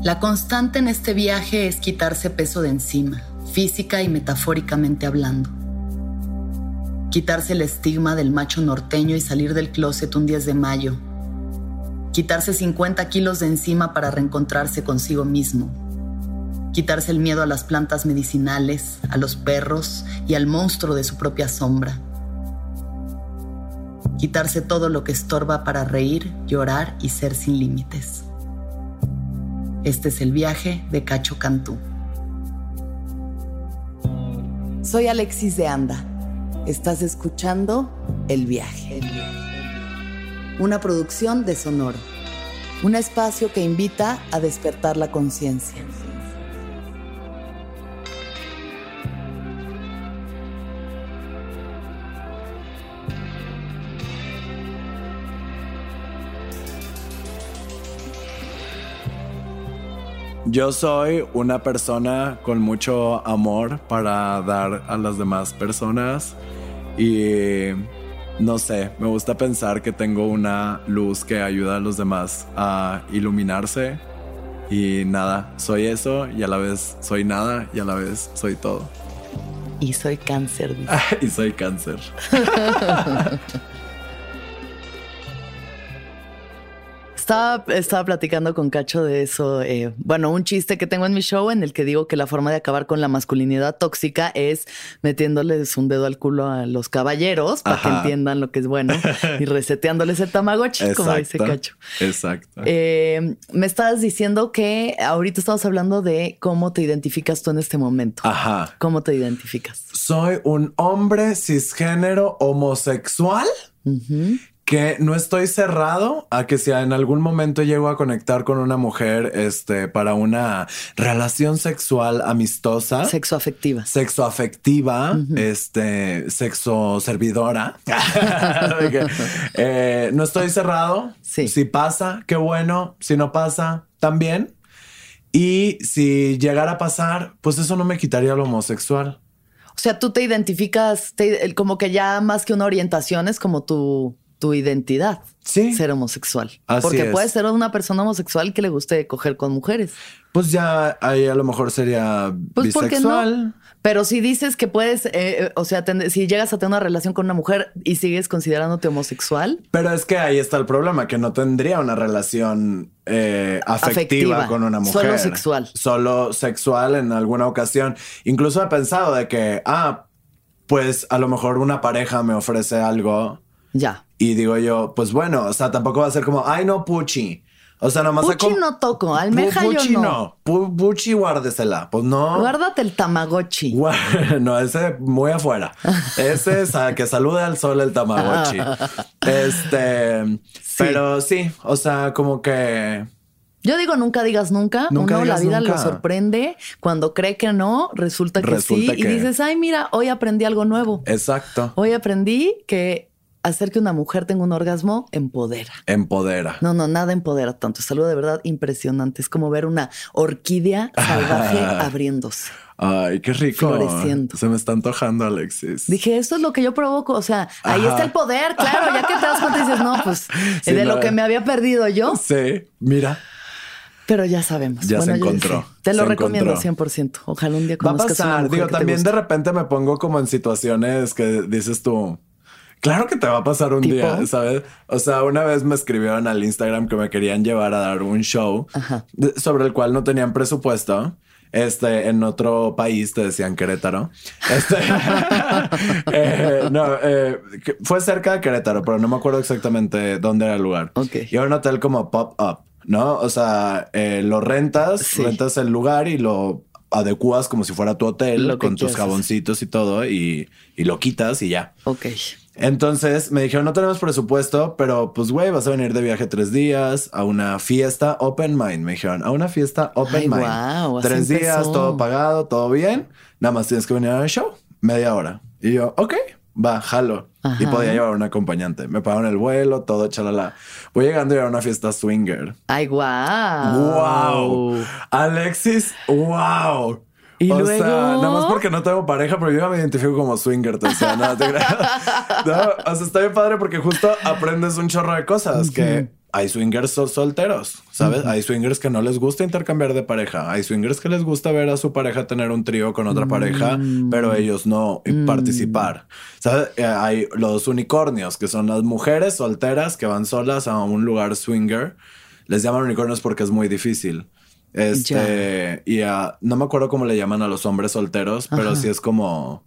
La constante en este viaje es quitarse peso de encima, física y metafóricamente hablando. Quitarse el estigma del macho norteño y salir del closet un 10 de mayo. Quitarse 50 kilos de encima para reencontrarse consigo mismo. Quitarse el miedo a las plantas medicinales, a los perros y al monstruo de su propia sombra. Quitarse todo lo que estorba para reír, llorar y ser sin límites. Este es el viaje de Cacho Cantú. Soy Alexis de Anda. Estás escuchando El viaje. Una producción de Sonoro. Un espacio que invita a despertar la conciencia. Yo soy una persona con mucho amor para dar a las demás personas y no sé, me gusta pensar que tengo una luz que ayuda a los demás a iluminarse y nada, soy eso y a la vez soy nada y a la vez soy todo. Y soy cáncer. y soy cáncer. Estaba, platicando con Cacho de eso. Eh, bueno, un chiste que tengo en mi show en el que digo que la forma de acabar con la masculinidad tóxica es metiéndoles un dedo al culo a los caballeros para que entiendan lo que es bueno y reseteándoles el tamagotchi, como dice Cacho. Exacto. Eh, me estabas diciendo que ahorita estamos hablando de cómo te identificas tú en este momento. Ajá. ¿Cómo te identificas? Soy un hombre cisgénero homosexual que no estoy cerrado a que si en algún momento llego a conectar con una mujer este, para una relación sexual amistosa. Sexo afectiva. Sexo afectiva, este, sexo servidora. Eh, no estoy cerrado. Sí. Si pasa, qué bueno. Si no pasa, también. Y si llegara a pasar, pues eso no me quitaría lo homosexual. O sea, tú te identificas como que ya más que una orientación es como tu tu identidad. Sí. Ser homosexual. Así Porque es. puede ser una persona homosexual que le guste coger con mujeres. Pues ya ahí a lo mejor sería Pues ¿por qué no? bisexual. Pero si dices que puedes, eh, eh, o sea, ten- si llegas a tener una relación con una mujer y sigues considerándote homosexual, Pero es que ahí está el problema, que no tendría una relación eh, afectiva, Afectiva. con una mujer. Solo sexual. Solo sexual en alguna ocasión. Incluso he pensado de que, ah, pues a lo mejor una pareja me ofrece algo ya. y digo yo, pues bueno, o sea, tampoco va a ser como, ay, no, Puchi. O sea, nomás... Puchi no toco, almeja Pu- yo Puchi no. Pu- Puchi guárdesela. Pues no. Guárdate el tamagotchi. Gua- No, ese muy afuera. Ese es a que salude al sol el Tamagotchi. Este, pero sí, o sea, como que Yo digo nunca digas nunca. Nunca Uno digas la vida nunca. lo sorprende. Cuando cree que no, resulta que Resulta sí. que- Y dices, ay, mira, hoy aprendí algo nuevo. exacto, Hoy aprendí que hacer que una mujer tenga un orgasmo empodera. empodera. No, no, nada empodera tanto. Es algo de verdad impresionante. Es como ver una orquídea salvaje abriéndose. Ay, qué rico. Floreciendo. Se me está antojando, Alexis. Dije, esto es lo que yo provoco. O sea, ahí está el poder, claro. Ya que te das cuenta y dices, no, pues Sí, de no. lo que me había perdido yo. Sí, mira, Pero ya sabemos. Ya se yo encontró. Te lo Se recomiendo encontró. 100%. Ojalá un día va a conozcas una pasar. mujer Digo, que también de repente me pongo como en situaciones que dices tú. Claro que te va a pasar un ¿Tipo? día, ¿sabes? O sea, una vez me escribieron al Instagram que me querían llevar a dar un show Ajá. sobre el cual no tenían presupuesto. Este, en otro país te decían Querétaro. Este, eh, no, eh, fue cerca de Querétaro, pero no me acuerdo exactamente dónde era el lugar. Ok. Y era un hotel como pop-up, ¿no? O sea, eh, lo rentas, Sí. rentas el lugar y lo adecuas como si fuera tu hotel con tus jaboncitos y todo y, y lo quitas y ya. Ok. Entonces me dijeron, no tenemos presupuesto, pero pues güey, vas a venir de viaje tres días a una fiesta open mind. Me dijeron, a una fiesta open Ay, mind. así tres días, empezó. todo pagado, todo bien. Nada más tienes que venir al show, media hora. Y yo, ok, va, jalo. Y podía llevar un acompañante. Me pagaron el vuelo, todo, chalala. Voy llegando y era una fiesta swinger. Ay, guau. Wow. Alexis, wow. ¿Y o luego? sea, nada más porque no tengo pareja, pero yo me identifico como swinger, te decía, no, te. No, o sea, está bien padre porque justo aprendes un chorro de cosas que hay swingers solteros, ¿sabes? Hay swingers que no les gusta intercambiar de pareja. Hay swingers que les gusta ver a su pareja tener un trío con otra pareja, Mm. pero ellos no participar. ¿Sabes? Eh, hay los unicornios, que son las mujeres solteras que van solas a un lugar swinger. Les llaman unicornios porque es muy difícil. Este, y a- no me acuerdo cómo le llaman a los hombres solteros, pero sí es como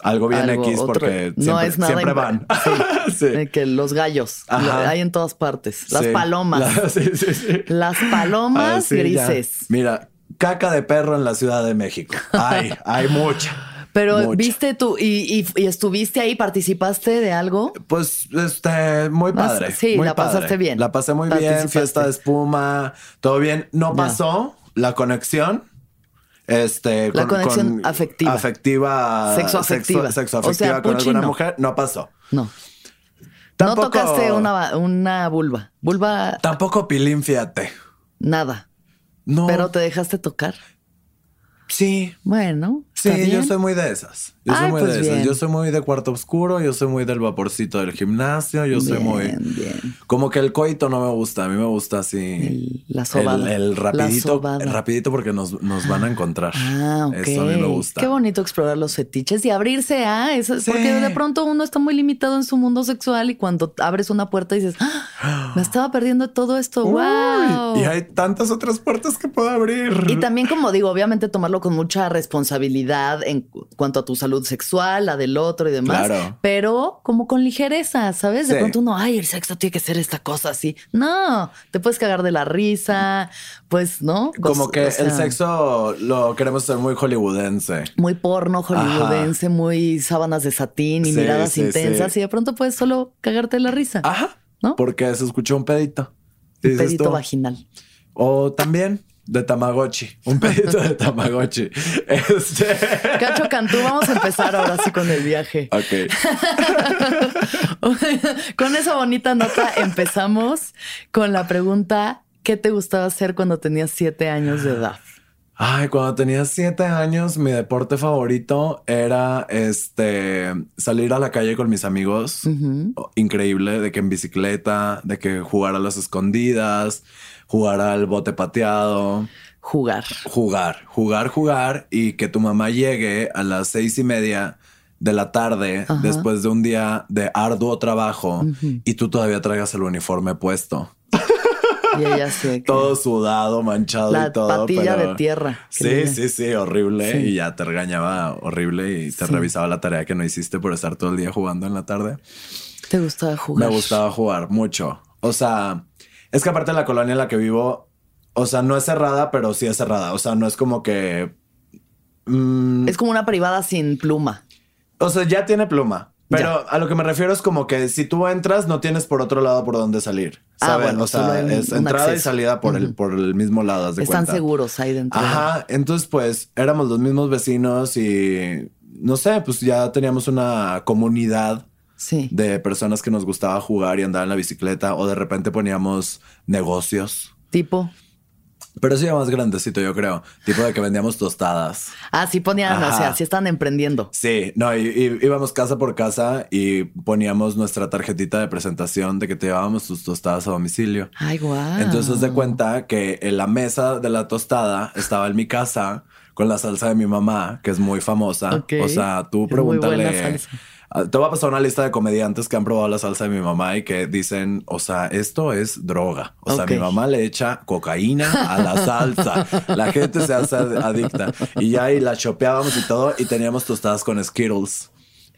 algo bien Algo, X otro- porque no siempre, es nada siempre impa- van. Sí. Que los gallos Ajá. hay en todas partes. Las Sí. palomas. La-. Las palomas Ah, ya. grises. Mira, caca de perro en la Ciudad de México. Hay, hay mucha. Pero viste tú y, y- y estuviste ahí, participaste de algo. Pues, este, muy padre. sí, muy la padre. pasaste bien. La pasé muy bien, fiesta de espuma, todo bien. No pasó la conexión. Este, La conexión afectiva. Afectiva. Sexo, O sea, afectiva con alguna no. mujer. No pasó. No. Tampoco- No tocaste una, una vulva. Vulva, Tampoco pilín, fíjate. nada. No. Pero te dejaste tocar. Sí. Bueno. Sí, yo soy muy de esas. Yo soy muy pues de esas. Yo soy muy de cuarto oscuro, yo soy muy del vaporcito del gimnasio, yo soy muy... bien. Como que el coito no me gusta, a mí me gusta así... El- la sobada. El, el La rapidito, sobada. el rapidito porque nos, nos van a encontrar. Ah, ok. Eso a mí me gusta. Qué bonito explorar los fetiches y abrirse a eso. Sí. Porque de pronto uno está muy limitado en su mundo sexual y cuando abres una puerta dices, "Ah, me estaba perdiendo todo esto. Uy, wow. y hay tantas otras puertas que puedo abrir. Y también, como digo, obviamente tomarlo con mucha responsabilidad en cu- cuanto a tu salud sexual, la del otro y demás. Claro. Pero como con ligereza, ¿sabes? De Sí. pronto uno, ay, el sexo tiene que ser esta cosa así. No, te puedes cagar de la risa, pues, ¿no? Como que o sea, el sexo lo queremos ser muy hollywoodense. Muy porno hollywoodense, muy sábanas de satín y Sí, miradas sí, intensas. Y de pronto puedes solo cagarte de la risa. Ajá. ¿No? Porque se escuchó un pedito. Pedito tú, vaginal. O también de Tamagotchi. Un pedito de Tamagotchi. Este. Cacho Cantú, vamos a empezar ahora sí con el viaje. Ok. con esa bonita nota empezamos con la pregunta: ¿qué te gustaba hacer cuando tenías siete años de edad? Ay, cuando tenía siete años, mi deporte favorito era este salir a la calle con mis amigos. Increíble, de que en bicicleta, de que jugar a las escondidas, jugar al bote pateado, Jugar. jugar, jugar, jugar y que tu mamá llegue a las seis y media de la tarde Ajá. después de un día de arduo trabajo y tú todavía traigas el uniforme puesto. Y ella sé que Todo sudado, manchado la y todo. patilla pero- de tierra. Sí, sí, sí, horrible. Sí. Y ya te regañaba horrible y te Sí. revisaba la tarea que no hiciste por estar todo el día jugando en la tarde. Te gustaba jugar. Me gustaba jugar mucho. O sea, es que aparte de la colonia en la que vivo, o sea, no es cerrada, pero sí es cerrada. O sea, no es como que. mm, Es como una privada sin pluma. o sea, ya tiene pluma. Pero a lo que me refiero es como que si tú entras, no tienes por otro lado por dónde salir. Ah, ¿Saben? bueno, o sea, es entrada y salida por, el, por el mismo lado. Están cuenta. seguros ahí dentro. Ajá, entonces pues éramos los mismos vecinos y no sé, pues ya teníamos una comunidad Sí. de personas que nos gustaba jugar y andar en la bicicleta o de repente poníamos negocios. Tipo. Pero sí, ya más grandecito, yo creo. Tipo de que vendíamos tostadas. Ah, sí ponían, o sea, sí están emprendiendo. Sí, no, y, y íbamos casa por casa y poníamos nuestra tarjetita de presentación de que te llevábamos tus tostadas a domicilio. Ay, guau. Entonces de cuenta que en la mesa de la tostada estaba en mi casa con la salsa de mi mamá, que es muy famosa. Ok. O sea, tú Es pregúntale. Ah, Te voy a pasar una lista de comediantes que han probado la salsa de mi mamá y que dicen, o sea, esto es droga. O sea, mi mamá le echa cocaína a la salsa. la gente se hace adicta. Y ya y la chopeábamos y todo y teníamos tostadas con Skittles.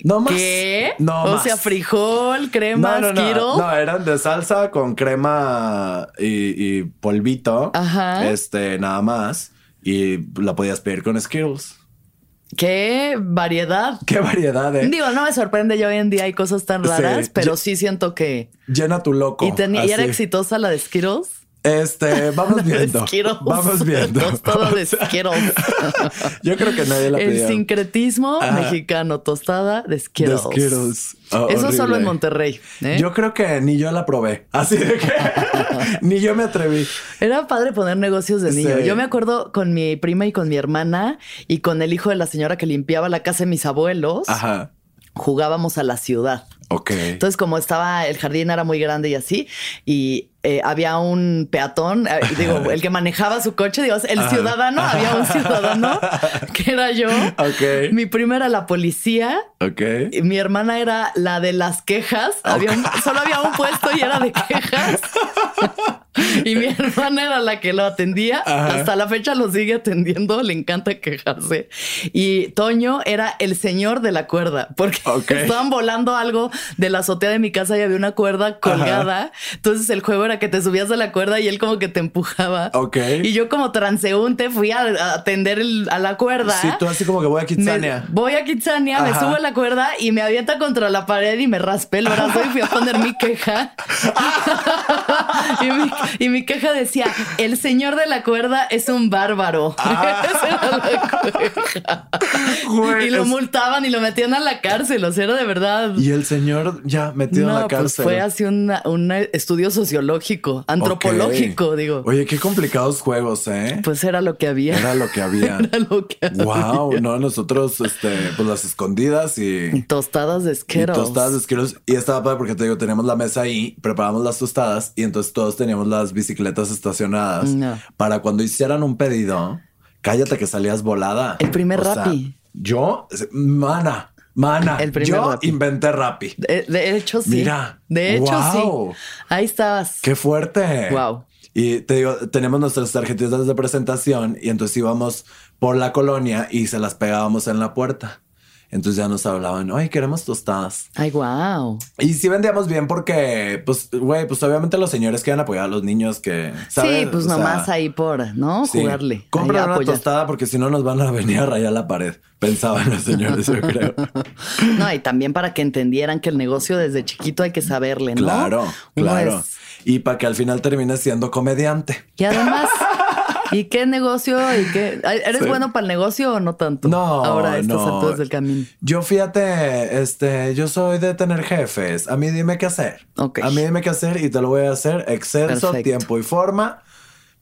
No más. ¿Qué? No o más. sea, frijol, crema, No, no, Skittles. no. No, eran de salsa con crema y, y polvito. Ajá. Este, nada más. Y la podías pedir con Skittles. Qué variedad. Qué variedad, eh. Digo, no me sorprende ya hoy en día hay cosas tan raras, Sí. pero sí siento que. Llena tu loco. Y, y era exitosa la de Skittles. Este, vamos viendo. Vamos viendo. Tostada de Skittles. Yo creo que nadie la El pidió. sincretismo mexicano, tostada de De Skittles. Skittles. Oh, Eso solo horrible. en Monterrey. ¿eh? Yo creo que ni yo la probé. Así de que ni yo me atreví. Era padre poner negocios de niño. Sí. Yo me acuerdo con mi prima y con mi hermana y con el hijo de la señora que limpiaba la casa de mis abuelos. Ajá. Jugábamos a la ciudad. Ok. Entonces, como estaba, el jardín era muy grande y así, y eh, había un peatón, eh, digo, el que manejaba su coche, digo, el ciudadano, había un ciudadano que era yo. Ok. Mi prima era la policía. Ok. y Mi hermana era la de las quejas. Había un- solo había un puesto y era de quejas. Y mi hermana era la que lo atendía. Ajá. Hasta la fecha lo sigue atendiendo. Le encanta quejarse. Y Toño era el señor de la cuerda porque estaban volando algo de la azotea de mi casa y había una cuerda colgada. Entonces el juego era que te subías a la cuerda y él como que te empujaba. Ok. Y yo como transeúnte fui a, a atender el- a la cuerda. Sí, tú así como que voy a Me- Kitsania. voy a Kitsania, me subo a la cuerda y me avienta contra la pared y me raspé el brazo y fui a poner mi queja. y, mi, y mi queja decía, el señor de la cuerda es un bárbaro. Güey, y lo es- multaban y lo metían a la cárcel, o sea, era de verdad. Y el señor ya metido en la pues cárcel. fue así una- un estudio sociológico, antropológico, Ok. digo. Oye, qué complicados juegos, ¿eh? Pues era lo que había. Era lo que había. Era lo que había. Wow, no, nosotros, este, pues las escondidas y, Tostadas de esqueros. tostadas de Skittles. Y estaba padre porque te digo, teníamos la mesa ahí, preparamos las tostadas y entonces todos teníamos las bicicletas estacionadas No. para cuando hicieran un pedido. Cállate que salías volada. El primer O sea, Rappi. yo, mana, mana. El primer yo Rappi. inventé Rappi. De, de hecho, sí. Mira. De hecho, Wow. sí. Ahí estabas. Qué fuerte. Wow. Y te digo, tenemos nuestras tarjetitas de presentación y entonces íbamos por la colonia y se las pegábamos en la puerta. Entonces ya nos hablaban, oye, queremos tostadas. Ay, wow. Y sí vendíamos bien porque, pues, güey, pues obviamente los señores quieren apoyar a los niños que, ¿sabes? Sí, pues O sea, nomás ahí por, ¿no? sí. Jugarle. Compra ahí una tostada porque si no nos van a venir a rayar la pared. Pensaban los señores, yo creo. No, y también para que entendieran que el negocio desde chiquito hay que saberle, ¿no? Claro, Uno claro. Y para que al final termines siendo comediante. Y además, ¿y qué negocio? ¿Y qué? ¿Eres Sí. bueno para el negocio o no tanto? No, Ahora a estas no. alturas del camino. Yo fíjate, este, yo soy de tener jefes. A mí dime qué hacer. Ok. A mí dime qué hacer y te lo voy a hacer Perfecto. tiempo y forma.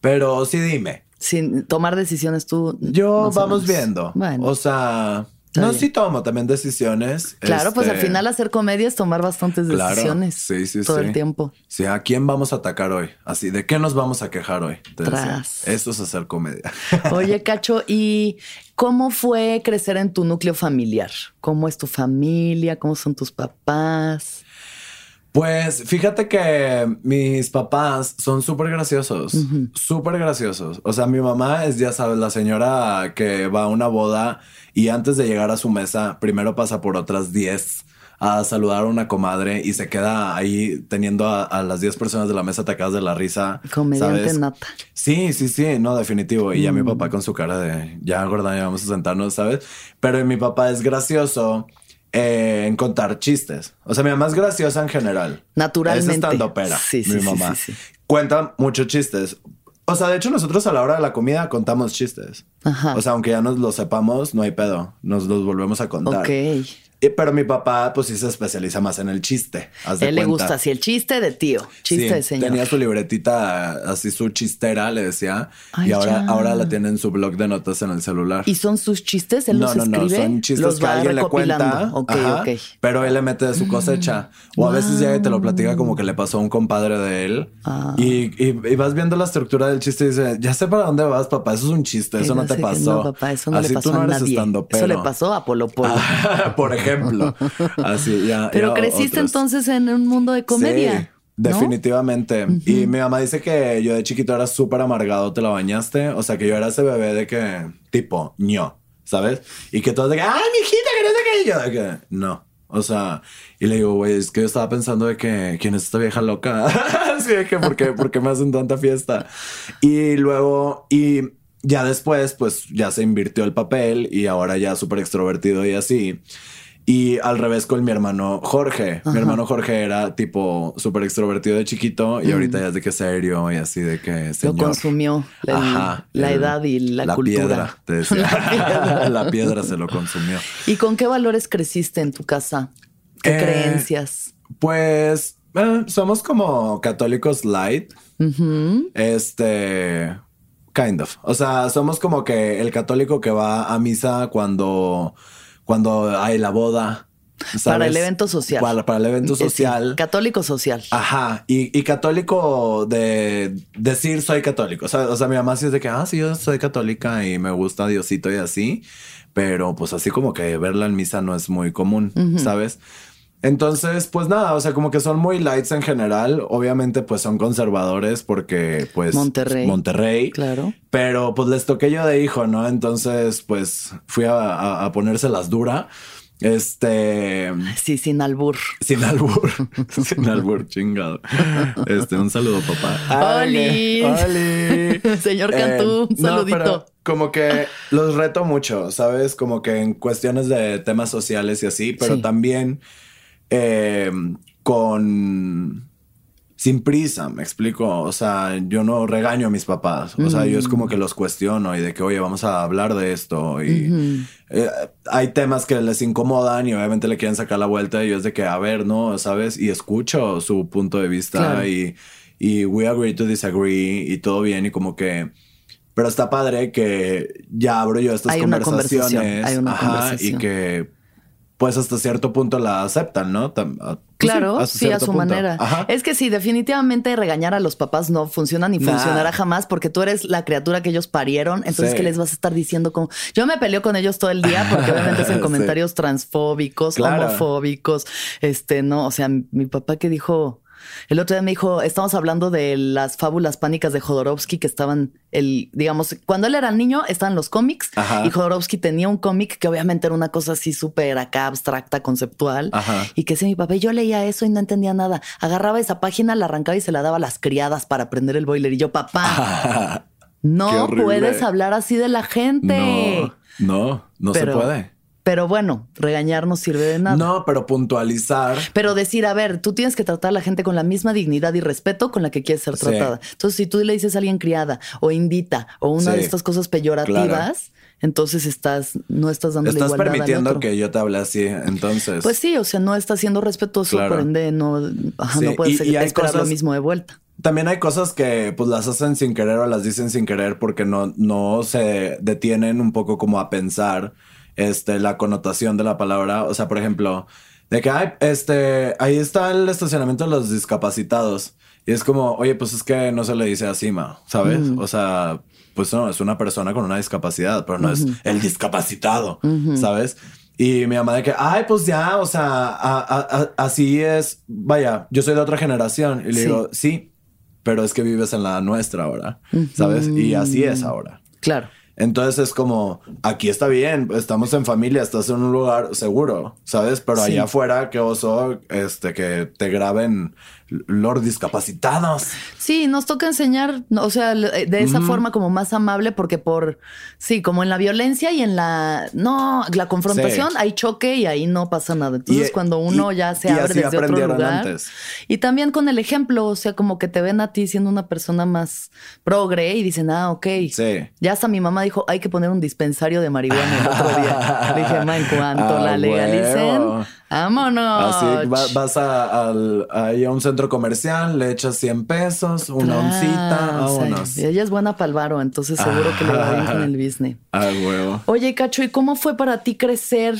Pero sí dime. Sin tomar decisiones tú. Yo vamos viendo. Bueno. O sea, no bien. sí tomo también decisiones. Claro, pues al este, final hacer comedia es tomar bastantes Claro, decisiones. sí, sí, todo sí. el tiempo. Sí, ¿a quién vamos a atacar hoy? Así, ¿de qué nos vamos a quejar hoy? Tras. Eso es hacer comedia. Oye, Cacho, ¿y cómo fue crecer en tu núcleo familiar? ¿Cómo es tu familia? ¿Cómo son tus papás? Pues fíjate que mis papás son súper graciosos, súper graciosos. O sea, mi mamá es, ya sabes, la señora que va a una boda y antes de llegar a su mesa, primero pasa por otras 10 a saludar a una comadre y se queda ahí teniendo a, a las 10 personas de la mesa atacadas de la risa. Comediante ¿sabes? nata. Sí, sí, sí, no, definitivo. Y ya Mm. mi papá con su cara de ya gorda, ya vamos a sentarnos, ¿sabes? Pero mi papá es gracioso eh, en contar chistes. O sea, mi mamá es graciosa en general. Naturalmente. Es estando pera. Sí, sí, mi sí, mamá. sí. Cuenta muchos chistes. O sea, de hecho, nosotros a la hora de la comida contamos chistes. Ajá. O sea, aunque ya nos lo sepamos, no hay pedo. Nos los volvemos a contar. Ok. Y- pero mi papá, pues sí se especializa más en el chiste. haz de él le gusta así el chiste de tío, chiste Sí, de señor. Tenía su libretita, así su chistera, le decía. Ay, y ahora, ya. ahora la tiene en su blog de notas en el celular. ¿Y son sus chistes? ¿Él no, los no, no, escribe? son chistes los que alguien le cuenta. Ok, ajá, ok. Pero él le mete de su cosecha. O a veces llega y te lo platica como que le pasó a un compadre de él. Ah. Y, y- y vas viendo la estructura del chiste y dices, ya sé para dónde vas, papá. Eso es un chiste, eso no te pasó. No, papá, eso no Así le pasó tú no a eres nadie. estando Eso le pasó a Polo Polo. Por ejemplo. Así ya. Pero ya creciste otros. entonces en un mundo de comedia. Sí, ¿no? definitivamente. Y mi mamá dice que yo de chiquito era súper amargado, te la bañaste. O sea, que yo era ese bebé de que, tipo, ño, ¿sabes? Y que todos de que, ay, mi hijita, que no sé qué. Y yo de que, no. O sea, y le digo, güey, es que yo estaba pensando de que, ¿quién es esta vieja loca? Así de que, ¿por qué, ¿por qué me hacen tanta fiesta? Y luego, y ya después, pues ya se invirtió el papel y ahora ya súper extrovertido y así. Y al revés con mi hermano Jorge. Mi hermano Jorge era tipo súper extrovertido de chiquito y ahorita ya es de que serio y así de que Mm. Lo señor. consumió la, Ajá, la el- edad y la, cultura. piedra, te decía. La piedra. la piedra se lo consumió. ¿Y con qué valores creciste en tu casa? ¿Qué Eh, creencias? Pues eh, somos como católicos light. Este, kind of. O sea, somos como que el católico que va a misa cuando, cuando hay la boda. Para el evento social. Para, el evento social. católico social. Ajá. Y, católico de decir soy católico. O sea, o sea, mi mamá sí es de que, ah, sí, yo soy católica y me gusta Diosito y así. Pero pues así como que verla en misa no es muy común, ¿sabes? Entonces, pues nada, o sea, como que son muy lights en general. Obviamente, pues son conservadores porque, pues, Monterrey. Monterrey. Claro. Pero pues les toqué yo de hijo, ¿no? Entonces, pues fui a, a, ponérselas dura. Este. Sí, sin albur. Sin albur. sin albur, chingado. Este, un saludo, papá. ¡Oli! ¡Oli! Señor Cantú, un saludito. como que los reto mucho, ¿sabes? Como que en cuestiones de temas sociales y así, pero también eh, con sin prisa, me explico. O sea, yo no regaño a mis papás. O sea, yo es como que los cuestiono y de que, oye, vamos a hablar de esto. Y eh, hay temas que les incomodan y obviamente le quieren sacar la vuelta y yo es de que, a ver, ¿no? ¿Sabes? Y escucho su punto de vista y, y we agree to disagree y todo bien y como que... Pero está padre que ya abro yo estas conversaciones. Hay una conversación. Y que pues hasta cierto punto la aceptan, ¿no? Pues claro, sí, a su manera. Es que sí, definitivamente regañar a los papás no funciona ni funcionará jamás porque tú eres la criatura que ellos parieron. Entonces, ¿qué les vas a estar diciendo? Como yo me peleo con ellos todo el día porque obviamente hacen comentarios transfóbicos, homofóbicos. Este, no, o sea, mi papá que dijo el otro día me dijo, estamos hablando de las fábulas pánicas de Jodorowsky que estaban, el, digamos, cuando él era niño estaban los cómics y Jodorowsky tenía un cómic que obviamente era una cosa así súper acá abstracta, conceptual y que si mi papá, yo leía eso y no entendía nada. Agarraba esa página, la arrancaba y se la daba a las criadas para prender el boiler y yo, papá. No puedes hablar así de la gente. No, no, no se puede. Pero bueno, regañar no sirve de nada. No, pero puntualizar. Pero decir, a ver, tú tienes que tratar a la gente con la misma dignidad y respeto con la que quieres ser tratada. Entonces, si tú le dices a alguien criada o indita o una de estas cosas peyorativas, entonces estás, no estás dando Estás permitiendo que yo te hable así, entonces. Pues sí, o sea, no estás siendo respetuoso, por ende, no, no puedes esperar lo mismo de vuelta. También hay cosas que pues las hacen sin querer o las dicen sin querer porque no, no se detienen un poco como a pensar este, la connotación de la palabra. O sea, por ejemplo, de que hay, este, ahí está el estacionamiento de los discapacitados. Y es como, oye, pues es que no se le dice así, ma, ¿sabes? O sea, pues no, es una persona con una discapacidad, pero no es el discapacitado, ¿sabes? Y mi mamá de que, ay, pues ya, o sea, así es, vaya, yo soy de otra generación. Y le digo, sí, pero es que vives en la nuestra ahora, ¿sabes? Y así es ahora. Claro. Entonces es como, aquí está bien, estamos en familia, estás en un lugar seguro, ¿sabes? Pero allá afuera, qué oso, este, que te graben los discapacitados. Sí, nos toca enseñar, o sea, eh, de esa forma como más amable, porque por, sí, como en la violencia y en la, no, la confrontación hay choque y ahí no pasa nada. Entonces, cuando uno ya se abre desde otro lugar. Y también con el ejemplo, o sea, como que te ven a ti siendo una persona más progre y dicen, ah, ok. Sí. Ya hasta mi mamá dijo, hay que poner un dispensario de marihuana el otro día. Dije, en cuanto la legalicen, vámonos. Así, vas a, a un centro comercial, le echas 100 pesos, una oncita, vámonos. ella es buena para el varo, entonces seguro que le va bien con el business. Ah, huevo. Oye, Cacho, ¿y cómo fue para ti crecer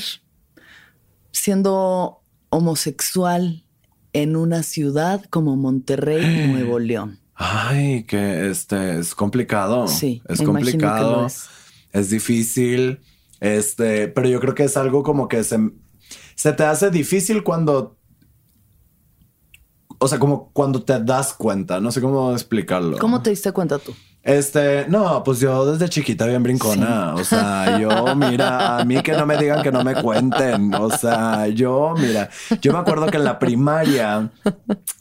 siendo homosexual en una ciudad como Monterrey, Nuevo León? Ay, que este es complicado. Sí, es complicado. Es. es. difícil. Este, pero yo creo que es algo como que se, se te hace difícil cuando o sea, como cuando te das cuenta, no sé cómo explicarlo. ¿Cómo te diste cuenta tú? Este, no, pues yo desde chiquita bien brincona. O sea, yo, mira, a mí que no me digan que no me cuenten. O sea, yo, mira, yo me acuerdo que en la primaria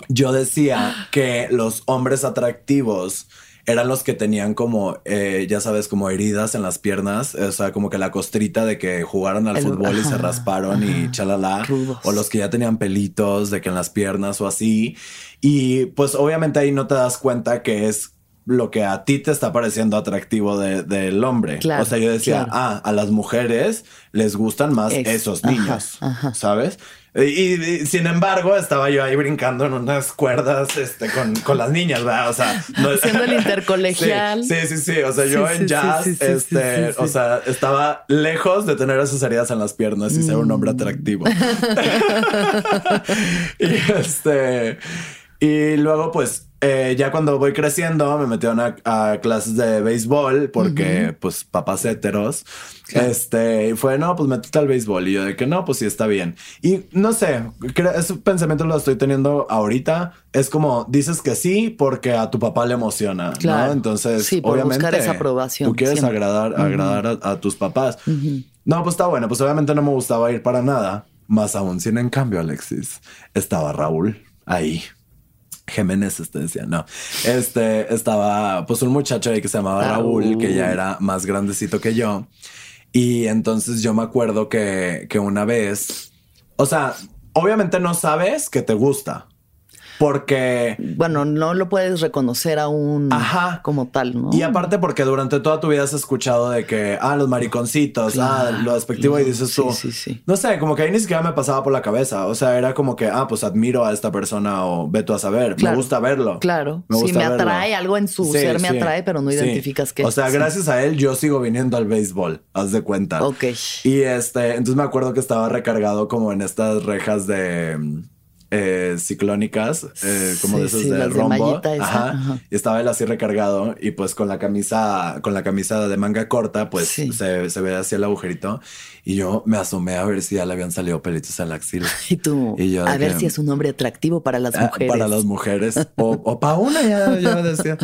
yo decía que los hombres atractivos eran los que tenían como, eh, ya sabes, como heridas en las piernas, o sea, como que la costrita de que jugaron al fútbol y se rasparon y chalala, o los que ya tenían pelitos de que en las piernas o así. Y pues obviamente ahí no te das cuenta que es lo que a ti te está pareciendo atractivo del hombre. o sea, yo decía, ah, a las mujeres les gustan más esos niños, ¿sabes? Y, sin embargo, estaba yo ahí brincando en unas cuerdas este, con, con las niñas, ¿verdad? O sea, no, haciendo el intercolegial. Sí, sí, sí, O sea, yo en jazz, este, o sea, estaba lejos de tener esas heridas en las piernas y ser un hombre mm. atractivo. y este, y luego, pues, eh, ya cuando voy creciendo, me metieron a, clases de béisbol porque, pues, papás heteros. Este, y fue, no, pues métete al béisbol. Y yo de que no, pues sí está bien. Y no sé, ese pensamiento lo estoy teniendo ahorita. Es como dices que sí porque a tu papá le emociona, ¿no? Entonces, sí, obviamente, buscar esa aprobación. Tú quieres agradar, agradar a, tus papás. No, pues está bueno. Pues obviamente no me gustaba ir para nada. Más aún, sin en cambio, Alexis, estaba Raúl ahí Jiménez, este decía, no. Este estaba, pues, un muchacho ahí que se llamaba Raúl, que ya era más grandecito que yo. Y entonces yo me acuerdo que, que una vez, o sea, obviamente no sabes que te gusta. Porque. Bueno, no lo puedes reconocer aún como tal, ¿no? Y aparte, porque durante toda tu vida has escuchado de que, ah, los mariconcitos, ah, lo despectivo y dices tú. Sí, sí, No sé, como que ahí ni siquiera me pasaba por la cabeza. O sea, era como que, ah, pues admiro a esta persona o ve tú a saber. Me gusta verlo. Claro. Me me atrae, algo en su ser me atrae, pero no identificas qué. O sea, gracias a él, yo sigo viniendo al béisbol, haz de cuenta. Ok. Y este, entonces me acuerdo que estaba recargado como en estas rejas de eh, ciclónicas, eh, como de esos de rombo. Y estaba él así recargado y pues con la camisa, con la camisa de manga corta, pues se, se, ve así el agujerito. Y yo me asomé a ver si ya le habían salido pelitos en la axila. Y tú, a ver si es un hombre atractivo para las ah, mujeres. para las mujeres. O, o para una, ya, me decía.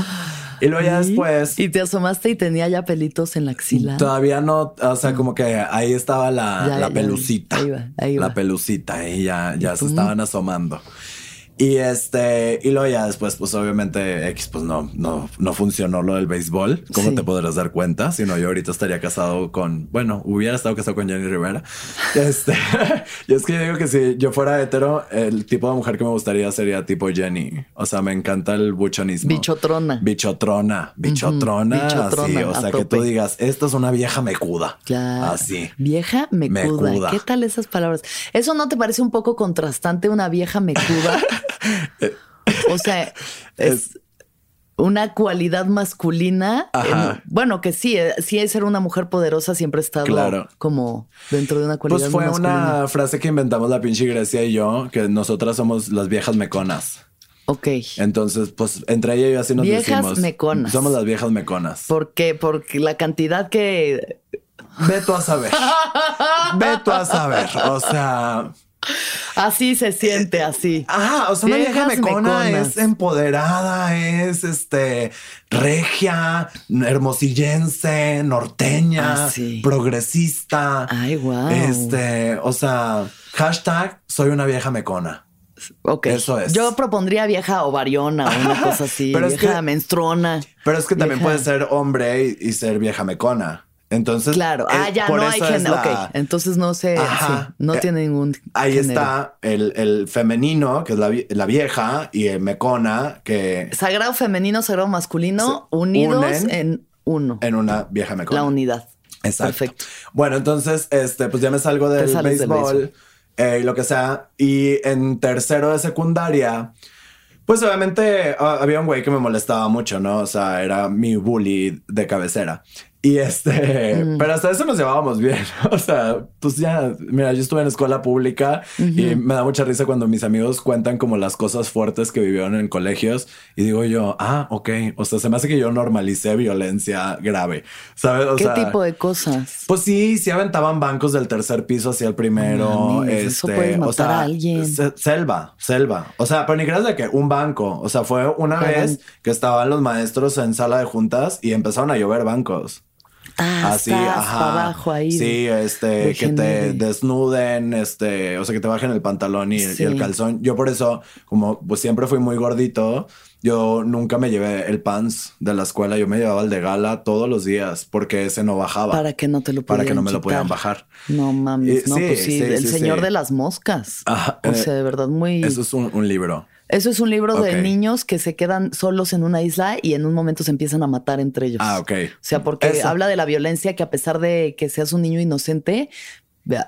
Y luego ya después. Y te asomaste y tenía ya pelitos en la axila. Todavía no, o sea, como que ahí estaba la, la pelucita. ahí va, ahí va. La pelucita y ya, ya se estaban asomando. Y este, y luego ya después, pues obviamente X, pues no, no, no funcionó lo del béisbol. ¿Cómo te podrás dar cuenta? Si no, yo ahorita estaría casado con, bueno, hubiera estado casado con Jenny Rivera. Este, y es que yo digo que si yo fuera hetero, el tipo de mujer que me gustaría sería tipo Jenny. O sea, me encanta el buchonismo. Bichotrona. Bichotrona. Bichotrona. Bichotrona. Así, o sea, que tú digas, esta es una vieja mecuda. Claro. Así. Vieja mecuda. mecuda. ¿Qué tal esas palabras? ¿Eso no te parece un poco contrastante una vieja mecuda? o sea, es una cualidad masculina. bueno, que sí, eh, sí es ser una mujer poderosa, siempre ha estado como dentro de una cualidad Pues fue una frase que inventamos la pinche Grecia y yo, que nosotras somos las viejas meconas. Ok. Entonces, pues entre ella y yo así nos viejas meconas. Somos las viejas meconas. ¿Por qué? Porque la cantidad que... Veto a saber. Veto a saber. O sea... Así se siente, así. Ah, o sea, una vieja mecona es empoderada, es este regia, hermosillense, norteña, ah, progresista. Ay, wow. Este, o sea, hashtag soy una vieja mecona. Ok. Eso es. Yo propondría vieja ovariona o una cosa así, pero vieja es menstruona. Pero es que también puede ser hombre y ser vieja mecona. Entonces, claro, ah, ya no hay género. Ok, entonces no sé, no eh, tiene ningún. Ahí está el, femenino, que es la, vieja, y el mecona, que. Sagrado femenino, sagrado masculino, unidos en uno. En una vieja mecona. La unidad. Exacto. Perfecto. Bueno, entonces, este, pues ya me salgo del béisbol, eh, y lo que sea. Y en tercero de secundaria, pues obviamente ah, había un güey que me molestaba mucho, ¿no? O sea, era mi bully de cabecera. Y este, mm. pero hasta eso nos llevábamos bien. O sea, pues ya, mira, yo estuve en escuela pública y me da mucha risa cuando mis amigos cuentan como las cosas fuertes que vivieron en colegios y digo yo, ah, ok. O sea, se me hace que yo normalicé violencia grave. ¿Sabes? ¿Qué tipo de cosas? Pues sí, sí aventaban bancos del tercer piso hacia el primero. este, eso puede matar o sea, a alguien. Selva, selva. O sea, pero ni creas de que un banco. O sea, fue una vez que estaban los maestros en sala de juntas y empezaron a llover bancos. Así, ajá. abajo ahí. Sí, este, que te desnuden, este, o sea, que te bajen el pantalón y, el calzón. Yo por eso, como pues siempre fui muy gordito, yo nunca me llevé el pants de la escuela, yo me llevaba el de gala todos los días porque ese no bajaba. Para que no te lo Para que no me lo podían bajar. No mames, no, pues sí, el señor de las moscas. Ajá, o sea, de verdad muy... Eso es un, libro. Eso es un libro de niños que se quedan solos en una isla y en un momento se empiezan a matar entre ellos. Ah, ok. O sea, porque Eso. habla de la violencia que a pesar de que seas un niño inocente,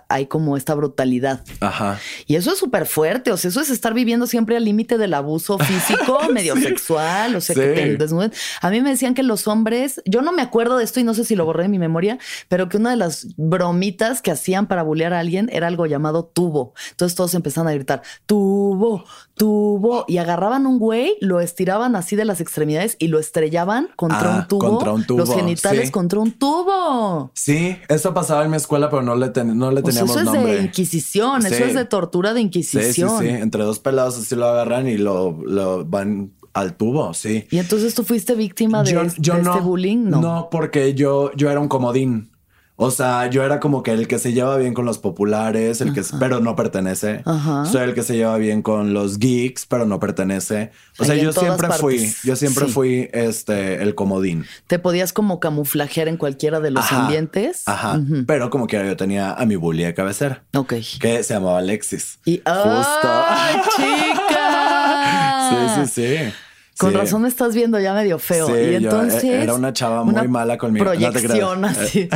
hay como esta brutalidad. Ajá. Y eso es súper fuerte. O sea, eso es estar viviendo siempre al límite del abuso físico, medio sexual. O sea, que te desnuden. A mí me decían que los hombres, yo no me acuerdo de esto y no sé si lo borré de mi memoria, pero que una de las bromitas que hacían para bullear a alguien era algo llamado tubo. Entonces todos empezaban a gritar tubo, tubo y agarraban un güey, lo estiraban así de las extremidades y lo estrellaban contra Ah, un tubo. contra un tubo, Los genitales sí. contra un tubo. Sí, eso pasaba en mi escuela, pero no le, ten- no le teníamos eso es nombre. de inquisición, eso Sí. es de tortura de Sí, sí, inquisición. sí. Entre dos pelados así lo agarran y lo, lo van al tubo, sí. Y entonces tú fuiste víctima de, de este bullying, ¿no? No, porque yo, yo era un comodín. O sea, yo era como que el que se lleva bien con los populares, el que pero no pertenece. Ajá. Soy el que se lleva bien con los geeks, pero no pertenece. O sea, Ahí yo siempre fui, yo siempre Sí. fui este el comodín. Te podías como camuflajear en cualquiera de los Ajá, ambientes. Ajá. Pero como que yo tenía a mi bully de cabecera, Ok. que se llamaba Alexis. Y ¡ay, chica! Sí, sí, sí. Con Sí. razón me estás viendo ya medio feo. Sí, y yo, entonces eh, era una chava muy mala conmigo. No. Proyección así.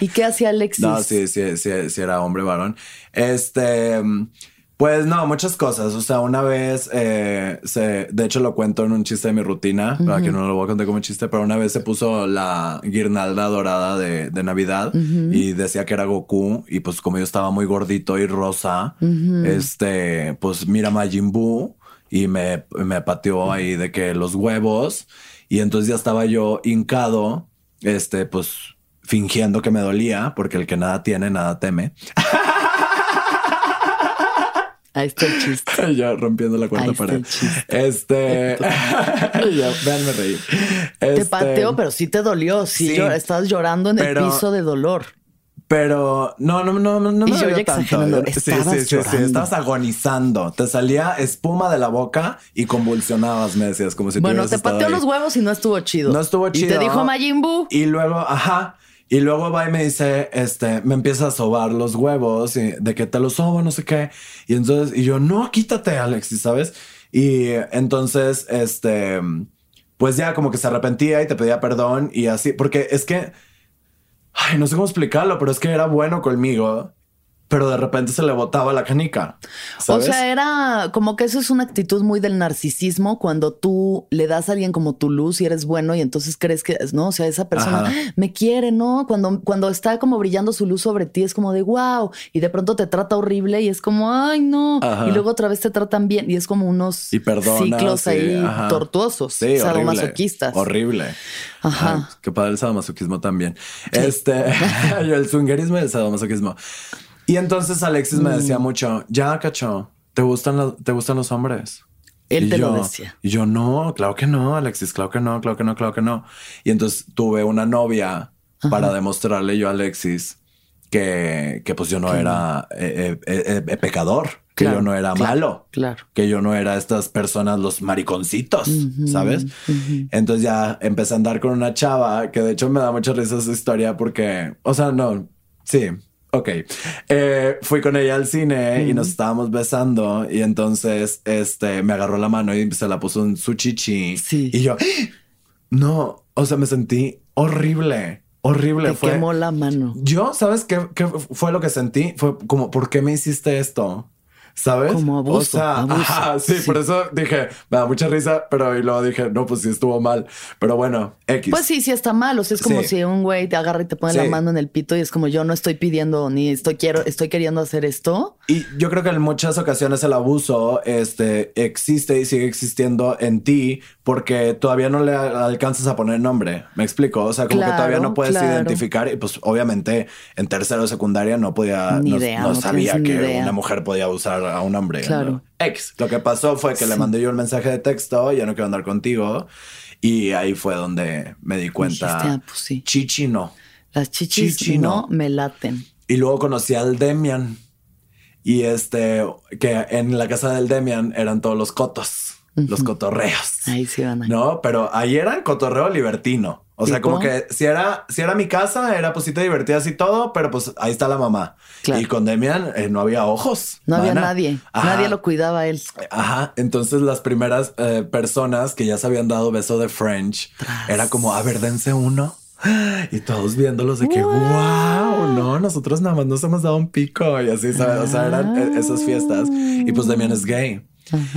¿Y qué hacía Alexis? No, sí, sí, sí, sí era hombre varón. Este, pues no, muchas cosas. O sea, una vez eh, se, de hecho lo cuento en un chiste de mi rutina, para que no lo voy a contar como chiste, pero una vez se puso la guirnalda dorada de, de Navidad y decía que era Goku. Y pues como yo estaba muy gordito y rosa, este, pues mira Majin Buu y me, me pateó ahí de que los huevos. Y entonces ya estaba yo hincado, este, pues fingiendo que me dolía, porque el que nada tiene, nada teme. Ahí está el chiste. ya rompiendo la cuarta pared. Este, ya, véanme reír. Te Este, pateó, pero sí te dolió. Sí, sí. estabas llorando en Pero- el piso de dolor. Pero no, no, no, no, no me yo ya tanto. exagerando, Sí, sí, estabas sí, sí, estabas agonizando. Te salía espuma de la boca y convulsionabas, me decías, como si Bueno, te pateó ahí. los huevos y no estuvo chido. No estuvo chido. Y te dijo Majin Buu. Y luego, ajá. Y luego va y me dice, este, me empieza a sobar los huevos y de que te los sobo, no sé qué. Y entonces, y yo, no, quítate, Alexis, ¿sabes? Y entonces, este, pues ya como que se arrepentía y te pedía perdón y así, porque es que, ay, no sé cómo explicarlo, pero es que era bueno conmigo, pero de repente se le botaba la canica. ¿sabes? O sea, era como que eso es una actitud muy del narcisismo cuando tú le das a alguien como tu luz y eres bueno y entonces crees que, ¿no? O sea, esa persona Ajá. "Ah, me quiere, ¿no? Cuando, cuando está como brillando su luz sobre ti es como de wow y de pronto te trata horrible y es como, ay, no. Ajá. Y luego otra vez te tratan bien y es como unos y perdonas, ciclos ahí ajá. tortuosos, Sí, sadomasoquistas. Horrible. Ajá. Ay, qué padre el sadomasoquismo también. Este, el swingerismo y el sadomasoquismo. Y entonces Alexis me Mm. decía mucho, ya, cacho, ¿te gustan, los- ¿te gustan los hombres? Él Y te lo decía. Y yo, no, claro que no, Alexis, claro que no, claro que no, claro que no. Y entonces tuve una novia para demostrarle yo a Alexis que, que pues yo no era eh, eh, eh, pecador, que Claro, yo no era claro, malo Claro. que yo no era estas personas, los mariconcitos, ¿sabes? Entonces ya empecé a andar con una chava que de hecho me da mucha risa esa historia porque, o sea, no, sí. Ok, Eh, fui con ella al cine y nos estábamos besando y entonces este me agarró la mano y se la puso en su chichi Sí. y yo no, o sea, me sentí horrible, horrible. Te fue, quemó la mano. yo, ¿sabes qué, qué fue lo que sentí? Fue como, ¿por qué me hiciste esto? ¿Sabes? Como abuso, O sea, abuso. ajá, sí, Sí. por eso dije, me da mucha risa, pero y luego dije, no, pues sí estuvo mal. Pero bueno, X. Pues sí, sí está mal. O sea, es como Sí. si un güey te agarra y te pone Sí. la mano en el pito y es como yo no estoy pidiendo ni estoy quiero, estoy queriendo hacer esto. Y yo creo que en muchas ocasiones el abuso este, existe y sigue existiendo en ti porque todavía no le alcanzas a poner nombre. ¿Me explico? O sea, como que todavía no puedes claro. identificar y pues obviamente en tercero de secundaria no podía, Ni no, idea, no no sabía que idea. una mujer podía usar a un hombre. Claro. ¿no? X. Lo que pasó fue que le mandé yo el mensaje de texto, ya no quiero andar contigo. Y ahí fue donde me di cuenta. Dijiste, ah, pues sí. Chichi no. Las chichis Chichi, no no. me laten. Y luego conocí al Demian. Y este, que en la casa del Demian eran todos los cotos. Los cotorreos. Ahí sí van. No, pero ahí eran cotorreo libertino. O sea, como que si era, si era mi casa, era pues sí te divertías y todo, pero pues ahí está la mamá. Y con Demian eh, no había ojos. No había nadie. Nadie lo cuidaba a él. Ajá. Entonces las primeras eh, personas que ya se habían dado beso de French era como, a ver, dense uno. Y todos viéndolos de que, wow, no, nosotros nada más nos hemos dado un pico y así, ¿sabes? O sea, eran eh, esas fiestas. Y pues Demian es gay.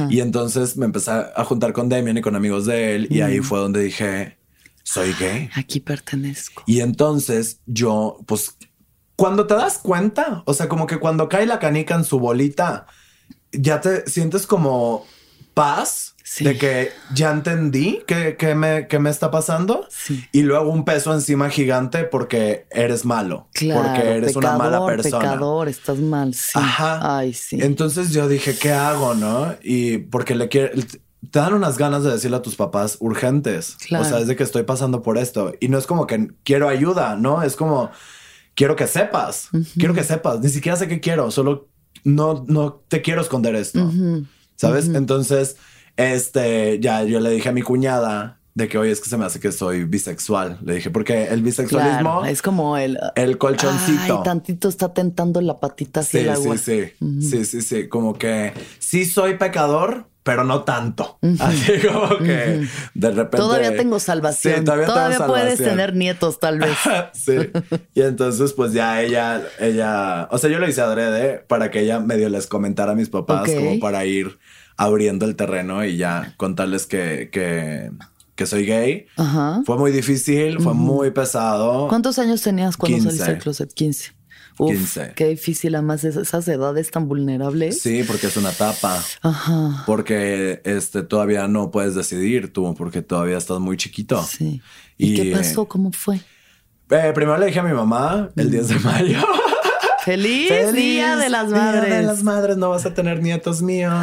Y entonces me empecé a juntar con Demian y con amigos de él. Y ahí fue donde dije, soy gay. Aquí pertenezco. Y entonces yo, pues, cuando te das cuenta, o sea, como que cuando cae la canica en su bolita, ya te sientes como paz de que ya entendí que, me, me, está pasando y luego un peso encima gigante porque eres malo, porque eres una mala persona. Pecador, estás mal. Sí. Ajá. Ay, sí. Entonces yo dije, ¿qué hago? No? Y porque le quiero, te dan unas ganas de decirle a tus papás urgentes. O sea, es de que estoy pasando por esto. Y no es como que quiero ayuda, ¿no? Es como, quiero que sepas, quiero que sepas. Ni siquiera sé qué quiero, solo no, no te quiero esconder esto. ¿Sabes? Entonces, este, ya yo le dije a mi cuñada de que, oye, es que se me hace que soy bisexual. Le dije, porque el bisexualismo es como el, el colchoncito. Ay, tantito está tentando la patita hacia el agua. Sí, sí, sí, sí, sí. Como que sí soy pecador, pero no tanto. Así como que de repente. Todavía tengo salvación. todavía, puedes tener nietos, tal vez. sí. Y entonces, pues ya ella, ella, o sea, yo lo hice adrede para que ella medio les comentara a mis papás, como para ir abriendo el terreno y ya contarles que, que, que soy gay. Fue muy difícil, fue muy pesado. ¿Cuántos años tenías cuando saliste del closet? 15. Uf, Qué difícil, además esas edades tan vulnerables. Sí, porque es una etapa. Ajá. Porque este todavía no puedes decidir tú, porque todavía estás muy chiquito. Sí. ¿Y, qué pasó? ¿Cómo fue? Eh, primero le dije a mi mamá el 10 de mayo. Feliz, Día de las Madres. Día de las Madres, no vas a tener nietos míos.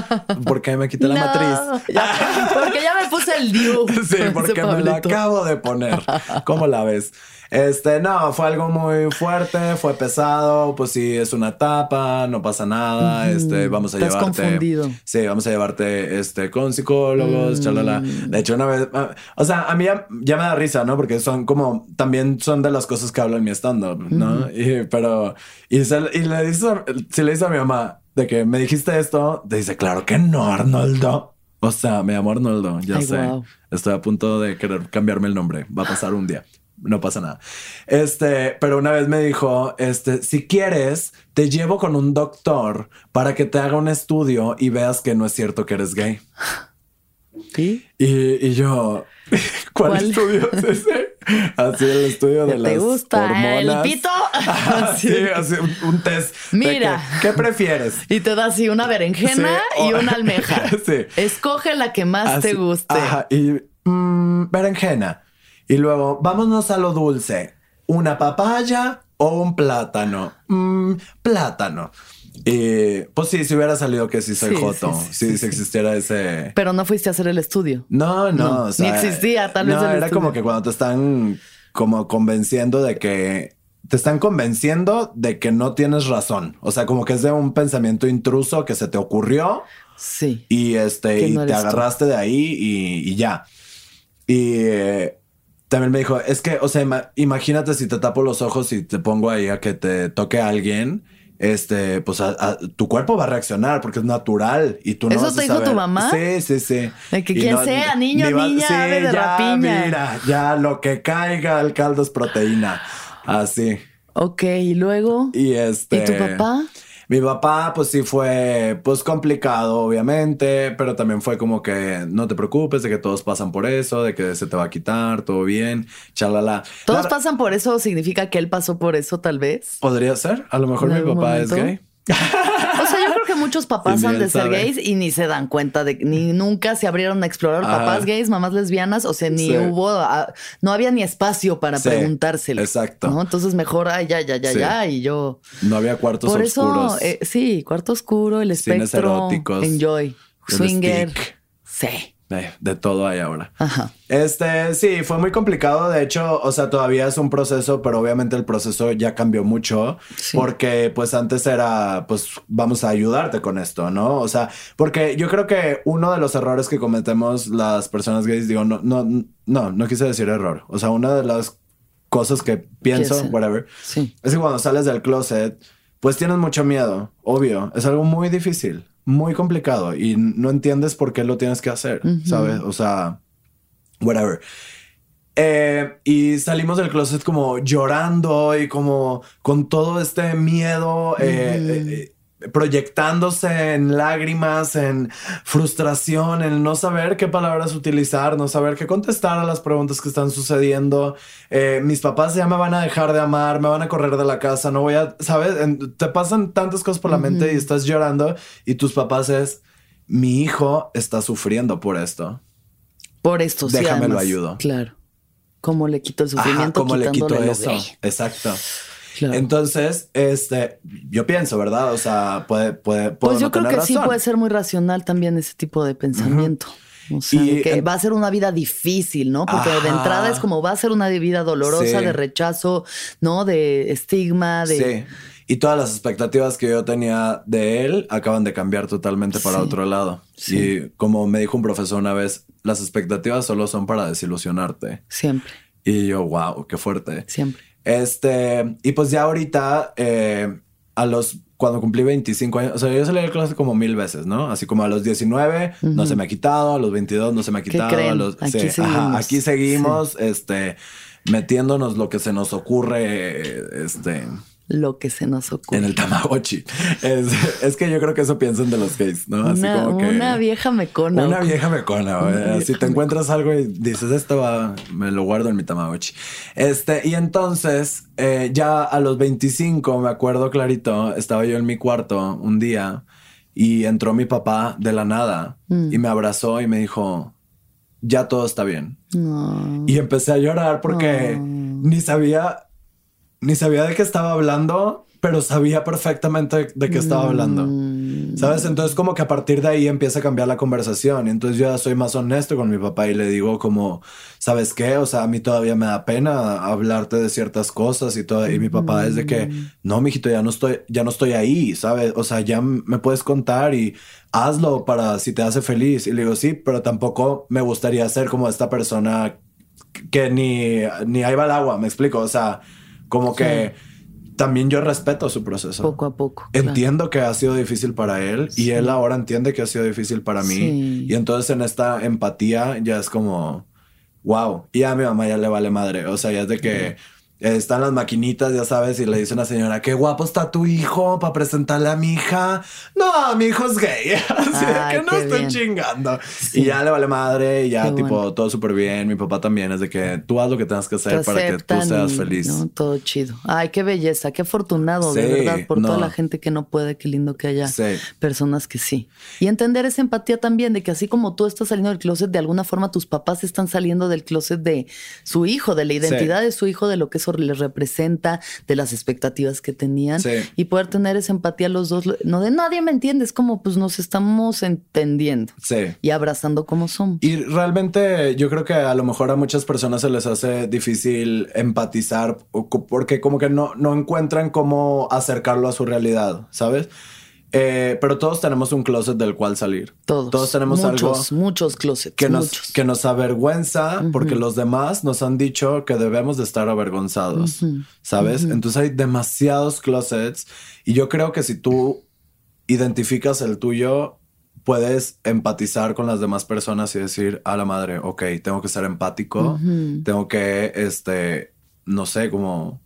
Porque me quité la matriz. porque ya me puse el Diu. Sí, porque me lo acabo de poner. ¿Cómo la ves? Este, no, fue algo muy fuerte, fue pesado, pues sí, es una etapa, no pasa nada, este, vamos a Estás llevarte. confundido. Sí, vamos a llevarte, este, con psicólogos, mm. chalala. De hecho, una vez, ah, o sea, a mí ya, me da risa, ¿no? Porque son como, también son de las cosas que hablo en mi stand-up, ¿no? y, pero, y, le dice, si le dice a mi mamá de que me dijiste esto, te dice, claro que no, Arnoldo. O sea, me llamo Arnoldo, ya sé. Estoy a punto de querer cambiarme el nombre. Va a pasar un día no pasa nada. Este, pero una vez me dijo, este, si quieres, te llevo con un doctor para que te haga un estudio y veas que no es cierto que eres gay. ¿Sí? Y, yo, ¿cuál, estudio es ese? Así el estudio de las ¿Te gusta el pito? sí, así un, test. Mira. ¿Qué prefieres? Y te da así una berenjena y una almeja. sí. Escoge la que más te guste. Ajá. Y mm, berenjena. Y luego, vámonos a lo dulce. ¿Una papaya o un plátano? Mm, plátano. Y pues sí, si hubiera salido que sí soy Joto, si, existiera ese. Pero no fuiste a hacer el estudio. No, no. ni existía, tal vez. No, era como que cuando te están como convenciendo de que. Te están convenciendo de que no tienes razón. O sea, como que es de un pensamiento intruso que se te ocurrió. Sí. Y este, y te agarraste de ahí y, y ya. Y eh, también me dijo, es que, o sea, imagínate si te tapo los ojos y te pongo ahí a que te toque a alguien, este, pues tu cuerpo va a reaccionar porque es natural y tú no ¿Eso te dijo tu mamá? Sí, sí, sí. De que quien sea, niño, niña, ave de ya, rapiña. Mira, ya lo que caiga al caldo es proteína. Así. Ok, y luego. Y este. ¿Y tu papá? Mi papá, pues sí fue, pues complicado, obviamente, pero también fue como que no te preocupes de que todos pasan por eso, de que se te va a quitar, todo bien, chalala. ¿Todos pasan por eso? ¿Significa que él pasó por eso tal vez? Podría ser. A lo mejor mi papá es gay. O sea, yo creo que muchos papás han de ser gays y ni se dan cuenta de ni nunca se abrieron a explorar papás gays, mamás lesbianas, o sea, ni hubo, ah, no había ni espacio para preguntárselo. Exacto. Entonces mejor, ay, ya, ya, ya, ya, y yo. No había cuartos Por oscuros. Eso, eh, sí, cuarto oscuro, el espectro. Enjoy. Swinger. Sí. Eh, de todo hay ahora. Ajá. Este, sí, fue muy complicado. De hecho, o sea, todavía es un proceso, pero obviamente el proceso ya cambió mucho Sí. porque pues antes era, pues vamos a ayudarte con esto, ¿no? O sea, porque yo creo que uno de los errores que cometemos las personas gays, digo, no, no, no, no quise decir error. O sea, una de las cosas que pienso, whatever, Sí. es que cuando sales del closet, pues tienes mucho miedo, obvio. Es algo muy difícil, muy complicado y no entiendes por qué lo tienes que hacer, ¿sabes? O sea, whatever. Eh, y salimos del closet como llorando y como con todo este miedo, eh, eh, proyectándose en lágrimas, en frustración, en no saber qué palabras utilizar, no saber qué contestar a las preguntas que están sucediendo. Eh, mis papás ya me van a dejar de amar, me van a correr de la casa, no voy a, ¿sabes? En- te pasan tantas cosas por la mente y estás llorando y tus papás es, mi hijo está sufriendo por esto. Por esto sí. Déjame lo además. ayudo. Claro. ¿Cómo le quito el Ajá, sufrimiento? ¿cómo le quito eso? Exacto. Claro. Entonces, este, yo pienso, ¿verdad? O sea, puede, puede, puedo Pues yo no creo que sí puede ser muy racional también ese tipo de pensamiento. O sea, Y que va a ser una vida difícil, ¿no? Porque de entrada es como va a ser una vida dolorosa, Sí. de rechazo, ¿no? De estigma, de... Sí. Y todas las expectativas que yo tenía de él acaban de cambiar totalmente para Sí. otro lado. Sí. Y como me dijo un profesor una vez, las expectativas solo son para desilusionarte. Siempre, Y yo, wow, qué fuerte. siempre. Este, y pues ya ahorita, eh, a los, cuando cumplí 25 años, o sea, yo salí del closet como mil veces, ¿no? Así como a los 19 no se me ha quitado, a los 22 no se me ha ¿Qué quitado. creen? A los, Aquí sí, seguimos. ajá, aquí seguimos, este, metiéndonos lo que se nos ocurre, este, Lo que se nos ocurre. en el Tamagotchi. Es, es que yo creo que eso piensan de los gays, ¿no? Así una, como que. una vieja mecona. Una vieja mecona. Una Si te encuentras algo y dices esto va, me lo guardo en mi Tamagotchi. Este, y entonces, eh, ya a los 25, me acuerdo clarito, estaba yo en mi cuarto un día y entró mi papá de la nada Mm. y me abrazó y me dijo, ya todo está bien. Y empecé a llorar porque Oh. ni sabía, ni sabía de qué estaba hablando, pero sabía perfectamente de qué estaba hablando. Mm, ¿Sabes? Entonces como que a partir de ahí empieza a cambiar la conversación. Entonces yo ya soy más honesto con mi papá y le digo como, ¿sabes qué? O sea, a mí todavía me da pena hablarte de ciertas cosas y todo. Y mi papá es de que, no, mijito, ya no estoy, ya no estoy ahí, ¿sabes? O sea, ya me puedes contar y hazlo para si te hace feliz. Y le digo, sí, pero tampoco me gustaría ser como esta persona que ni, ni ahí va el agua, me explico. O sea, como que también yo respeto su proceso. Poco a poco. claro. Entiendo que ha sido difícil para él y él ahora entiende que ha sido difícil para mí. Sí. Y entonces en esta empatía ya es como, wow. Y a mi mamá ya le vale madre. O sea, ya es de que están las maquinitas, ya sabes, y le dice una señora, qué guapo está tu hijo para presentarle a mi hija. No, mi hijo es gay. Así de Ay, que no bien. chingando. Sí. Y ya le vale madre y ya Qué tipo bueno. todo súper bien. Mi papá también es de que tú haz lo que tengas que hacer Te para que tú seas y, feliz. ¿no? Todo chido. Ay, qué belleza, qué afortunado, de Sí, verdad, por toda no. la gente que no puede, qué lindo que haya Sí. personas que sí. Y entender esa empatía también, de que así como tú estás saliendo del closet, de alguna forma tus papás están saliendo del closet de su hijo, de la identidad de su hijo, de lo que eso les representa, de las expectativas que tenían. Sí. Y poder tener esa empatía los dos, no de nadie me entiende, es como pues nos estamos entendiendo Sí. y abrazando como somos. Y realmente yo creo que a lo mejor a muchas personas se les hace difícil empatizar porque como que no, no encuentran cómo acercarlo a su realidad, ¿sabes? Eh, pero todos tenemos un closet del cual salir. Todos. Todos tenemos muchos, algo muchos closets. que nos, muchos. que nos avergüenza porque los demás nos han dicho que debemos de estar avergonzados, ¿sabes? Entonces hay demasiados closets y yo creo que si tú identificas el tuyo, puedes empatizar con las demás personas y decir a la madre, ok, tengo que ser empático, tengo que, este, no sé, como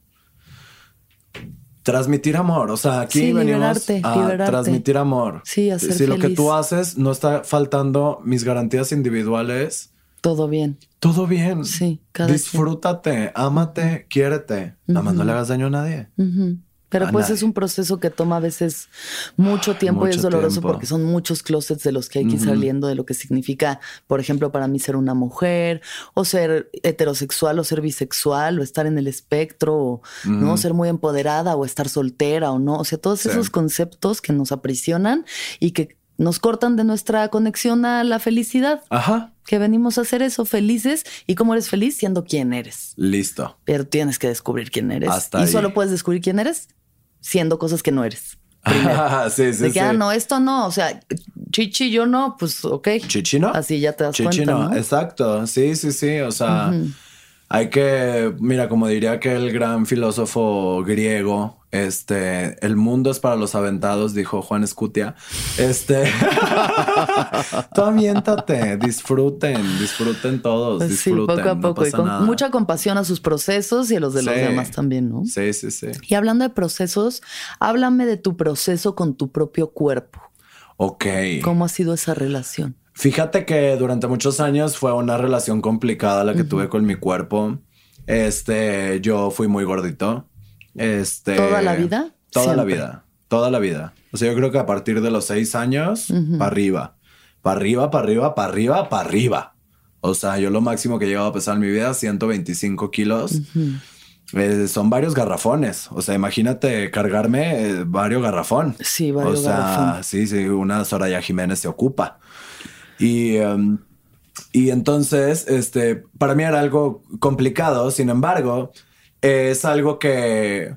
transmitir amor. O sea, aquí Sí, venimos liberarte, a liberarte. transmitir amor. Sí, a ser Si lo que tú haces no está faltando mis garantías individuales, Todo bien. todo bien. Sí, cada quien. Disfrútate, ámate, quiérete. Nada más no le hagas daño a nadie. Ujú. Pero pues es un proceso que toma a veces mucho tiempo y es doloroso tiempo. porque son muchos closets de los que hay que ir saliendo de lo que significa, por ejemplo, para mí ser una mujer o ser heterosexual o ser bisexual o estar en el espectro o no ser muy empoderada o estar soltera o no. O sea, todos Sí. esos conceptos que nos aprisionan y que nos cortan de nuestra conexión a la felicidad. Ajá. Que venimos a hacer eso felices. ¿Y cómo eres feliz? Siendo quien eres. Listo. Pero tienes que descubrir quién eres. Hasta y ahí. solo puedes descubrir quién eres siendo cosas que no eres. sí, sí, de que, sí. ah, no, esto no. O sea, chichi, yo no, pues ok. Chichino. Así ya te das Chichino, cuenta. ¿no? exacto. Sí, sí, sí. O sea, hay que, mira, como diría que el gran filósofo griego, este, el mundo es para los aventados, dijo Juan Escutia. Este, tú aviéntate, disfruten, disfruten todos, Pues sí, disfruten. poco a no poco. y con nada. mucha compasión a sus procesos y a los de los Sí. demás también, ¿no? Sí, sí, sí. Y hablando de procesos, háblame de tu proceso con tu propio cuerpo. Ok. ¿Cómo ha sido esa relación? Fíjate que durante muchos años fue una relación complicada la que tuve con mi cuerpo. Este, yo fui muy gordito. Este. ¿Toda la vida? Toda la vida. Toda la vida. O sea, yo creo que a partir de los seis años, para arriba. Para arriba, para arriba, para arriba, para arriba. O sea, yo lo máximo que he llegado a pesar en mi vida, 125 kilos. Eh, son varios garrafones. O sea, imagínate cargarme eh, varios garrafón. Sí, varios O sea, garrafón. sí, sí, una Soraya Jiménez se ocupa. Y, em, y entonces, este, para mí era algo complicado. Sin embargo, es algo que,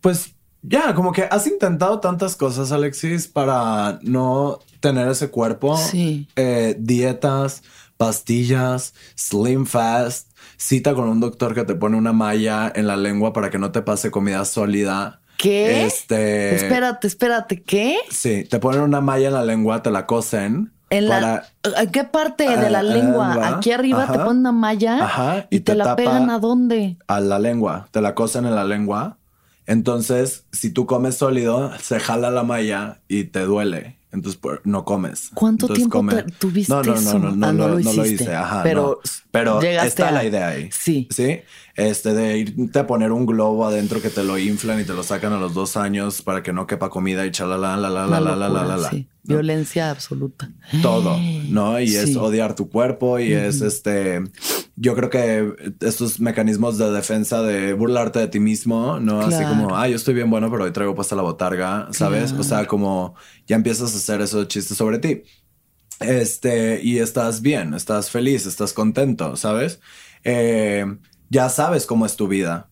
pues, ya, como que has intentado tantas cosas, Alexis, para no tener ese cuerpo. Sí. Eh, dietas, pastillas, slim fast, cita con un doctor que te pone una malla en la lengua para que no te pase comida sólida. ¿Qué? Este. Espérate, espérate, ¿qué? Sí, te ponen una malla en la lengua, te la cosen. En la, ¿En qué parte de la Ah, lengua? ah, Aquí arriba te ajá. ponen una malla Ajá, y, y te, te la pegan a dónde? a la lengua, te la cosen en la lengua. Entonces, si tú comes sólido, se jala la malla y te duele. Entonces, pues, no comes. ¿Cuánto Entonces, tiempo come- te- tuviste no, no? No, no, no, Ah, no lo, lo no lo hice. Ajá, Pero no. Pero está a- la idea ahí. Sí. Sí. Este de irte a poner un globo adentro que te lo inflan y te lo sacan a los dos años para que no quepa comida y chalala, la, la, la, la, la, la, la, la. sí. ¿no? Violencia absoluta. todo, ¿no? Y es odiar tu cuerpo y es este, yo creo que estos mecanismos de defensa de burlarte de ti mismo, ¿no? Así como, ah, yo estoy bien bueno, pero hoy traigo puesta la botarga, ¿sabes? Claro. O sea, como ya empiezas a hacer esos chistes sobre ti. Este, y estás bien, estás feliz, estás contento, ¿sabes? Eh, ya sabes cómo es tu vida.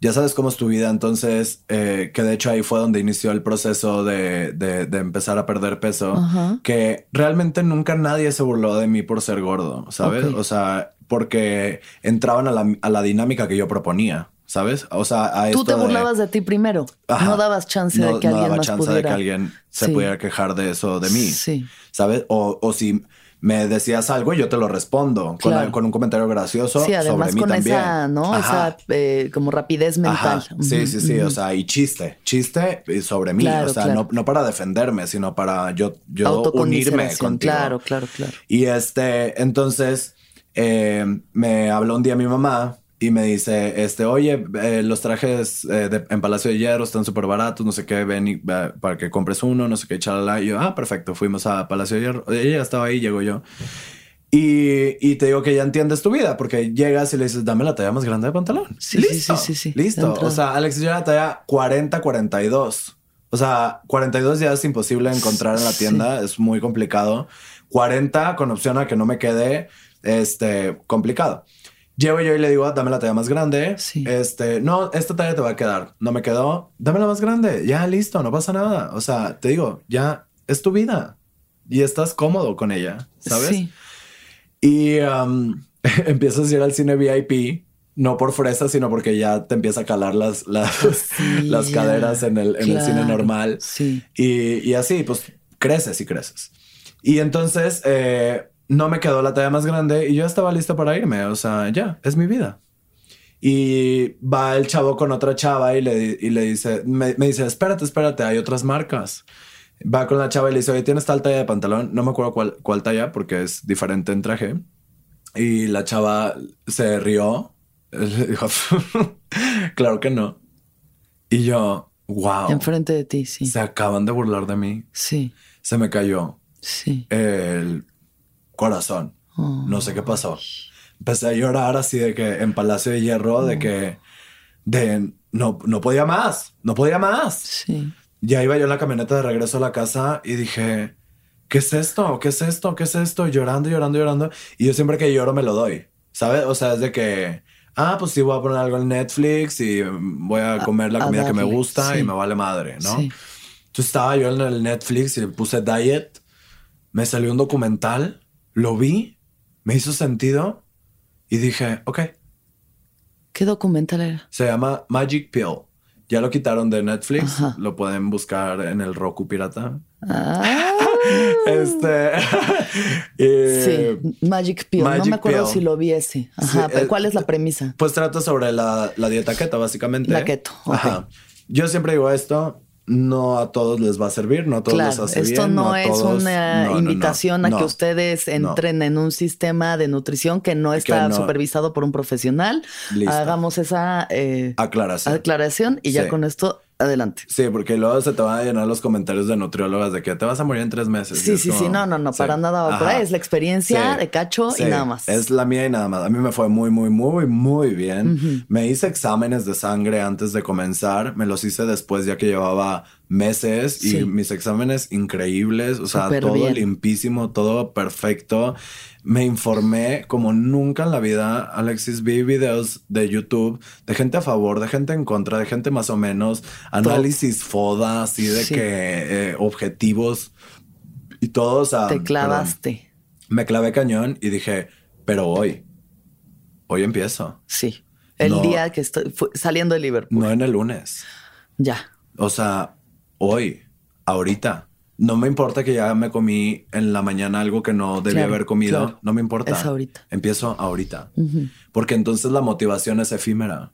Ya sabes cómo es tu vida, entonces, eh, que de hecho ahí fue donde inició el proceso de, de- de empezar a perder peso, Ajá. que realmente nunca nadie se burló de mí por ser gordo, ¿sabes? O sea, porque entraban a la, a la dinámica que yo proponía, ¿sabes? O sea, a Tú esto te de- burlabas de ti primero. Ajá. No dabas chance de no- que no alguien daba más chance pudiera. de que alguien se Sí. pudiera quejar de eso de mí. Sí. ¿Sabes? O, o si me decías algo, yo te lo respondo con, Claro. con un comentario gracioso Sí, además sobre mí con también. esa, ¿no? Ajá. Esa eh, como rapidez mental. Ajá. Sí, sí, sí. O sea, y chiste, chiste sobre mí. Claro, o sea, claro. no, no para defenderme, sino para yo, yo unirme contigo. Claro, claro, claro. Y este, entonces eh, me habló un día mi mamá y me dice, este, oye, eh, los trajes eh, de- en Palacio de Hierro están súper baratos, no sé qué, ven y, eh, para que compres uno, no sé qué, chalala. Y yo, ah, perfecto, fuimos a Palacio de Hierro. Ella estaba ahí, llego yo. Y, y te digo que ya entiendes tu vida, porque llegas y le dices, dame la talla más grande de pantalón. Sí, sí, Listo, sí, sí, sí. Listo. O sea, Alex, yo era talla 40-42. O sea, 42 ya es imposible encontrar en la Sí. tienda, es muy complicado. 40 con opción a que no me quede este complicado. Llevo yo y le digo, dame la talla más grande. Sí. Este, no, esta talla te va a quedar. No me quedó, dame la más grande. Ya listo, no pasa nada. O sea, te digo, ya es tu vida y estás cómodo con ella, ¿sabes? Sí. Y um, empiezas a ir al cine VIP, no por fresa, sino porque ya te empieza a calar las, las, Sí, las caderas en el, en el cine Claro. normal. Sí. Y, y así, pues creces y creces. Y entonces eh, no me quedó la talla más grande y yo estaba listo para irme. O sea, ya, es mi vida. Y va el chavo con otra chava y le, y le dice, me, me dice, espérate, espérate, hay otras marcas. Va con la chava y le dice, oye, ¿tienes tal talla de pantalón? No me acuerdo cuál, cuál talla porque es diferente en traje. Y la chava se rió. Le dijo, claro que no. Y yo, wow. Enfrente de ti, sí. Se acaban de burlar de mí. Sí. Se me cayó Sí. el corazón. Oh. No sé qué pasó. Empecé a llorar así de que en Palacio de Hierro, de que de no, no podía más, no podía más. Sí. Ya iba yo en la camioneta de regreso a la casa y dije, ¿qué es esto? ¿Qué es esto? ¿Qué es esto? Llorando, llorando, llorando. Y yo siempre que lloro me lo doy, ¿sabes? O sea, es de que, ah, pues sí, voy a poner algo en Netflix y voy a comer la comida que me gusta y me vale madre, ¿no? Sí. Entonces estaba yo en el Netflix y le puse Diet, me salió un documental, lo vi, me hizo sentido y dije, ok. ¿Qué documental era? Se llama Magic Pill. Ya lo quitaron de Netflix. Lo pueden buscar en el Roku pirata. Ah. este. sí, Magic Pill. no me acuerdo si lo viese. Ajá. pero ¿Cuál es la premisa? Pues trata sobre la, dieta keto, básicamente. La keto. Ajá. Yo siempre digo esto no a todos les va a servir, no a todos les hace esto bien. no, es una invitación a que ustedes entren en un sistema de nutrición que no está supervisado por un profesional. Hagamos esa eh, aclaración. y ya con esto adelante. Sí, porque luego se te van a llenar los comentarios de nutriólogas de que te vas a morir en tres meses. Sí, sí, sí, no, no, no, para nada por ahí. Es la experiencia de cacho y nada más. Es la mía y nada más. A mí me fue muy, muy, muy, muy bien. Me hice exámenes de sangre antes de comenzar. Me los hice después ya que llevaba meses y mis exámenes increíbles. O sea, todo limpísimo, todo perfecto me informé como nunca en la vida, Alexis. Vi videos de YouTube de gente a favor, de gente en contra, de gente más o menos, análisis foda, así de que eh, objetivos y todo. O Te clavaste. me clavé cañón y dije, pero hoy, hoy empiezo. Sí. El día que estoy saliendo de Liverpool. No en el lunes. Ya. O sea, hoy, ahorita no me importa que ya me comí en la mañana algo que no debía haber comido. No me importa. Es ahorita. Empiezo ahorita. Porque entonces la motivación es efímera.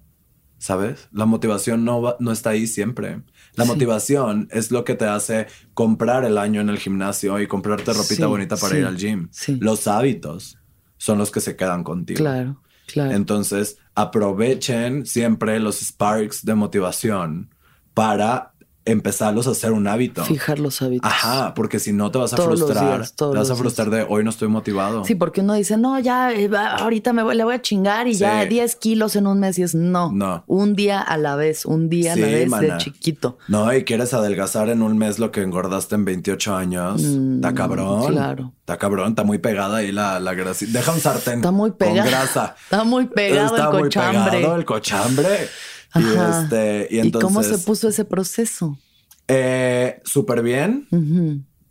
¿Sabes? La motivación no, no está ahí siempre. La motivación es lo que te hace comprar el año en el gimnasio y comprarte ropita bonita para ir al gym. Los hábitos son los que se quedan contigo. Claro, claro. Entonces, aprovechen siempre los sparks de motivación para empezarlos a hacer un hábito. Fijar los hábitos. Ajá, porque si no te vas a frustrar. te vas a frustrar de hoy no estoy motivado. Sí, porque uno dice, no, ya eh, ahorita me voy, le voy a chingar y ya 10 kilos en un mes. Y es no. No. Un día a la vez, un día a la vez de chiquito. No, y quieres adelgazar en un mes lo que engordaste en 28 años. Mm, está cabrón. Claro. Está cabrón, está muy pegada ahí la, la grasa. Deja un sartén. Está muy pegada. Con grasa. Está muy pegado el cochambre. Muy pegado el cochambre. Y, este, y, entonces, cómo se puso ese proceso? Eh, Súper bien.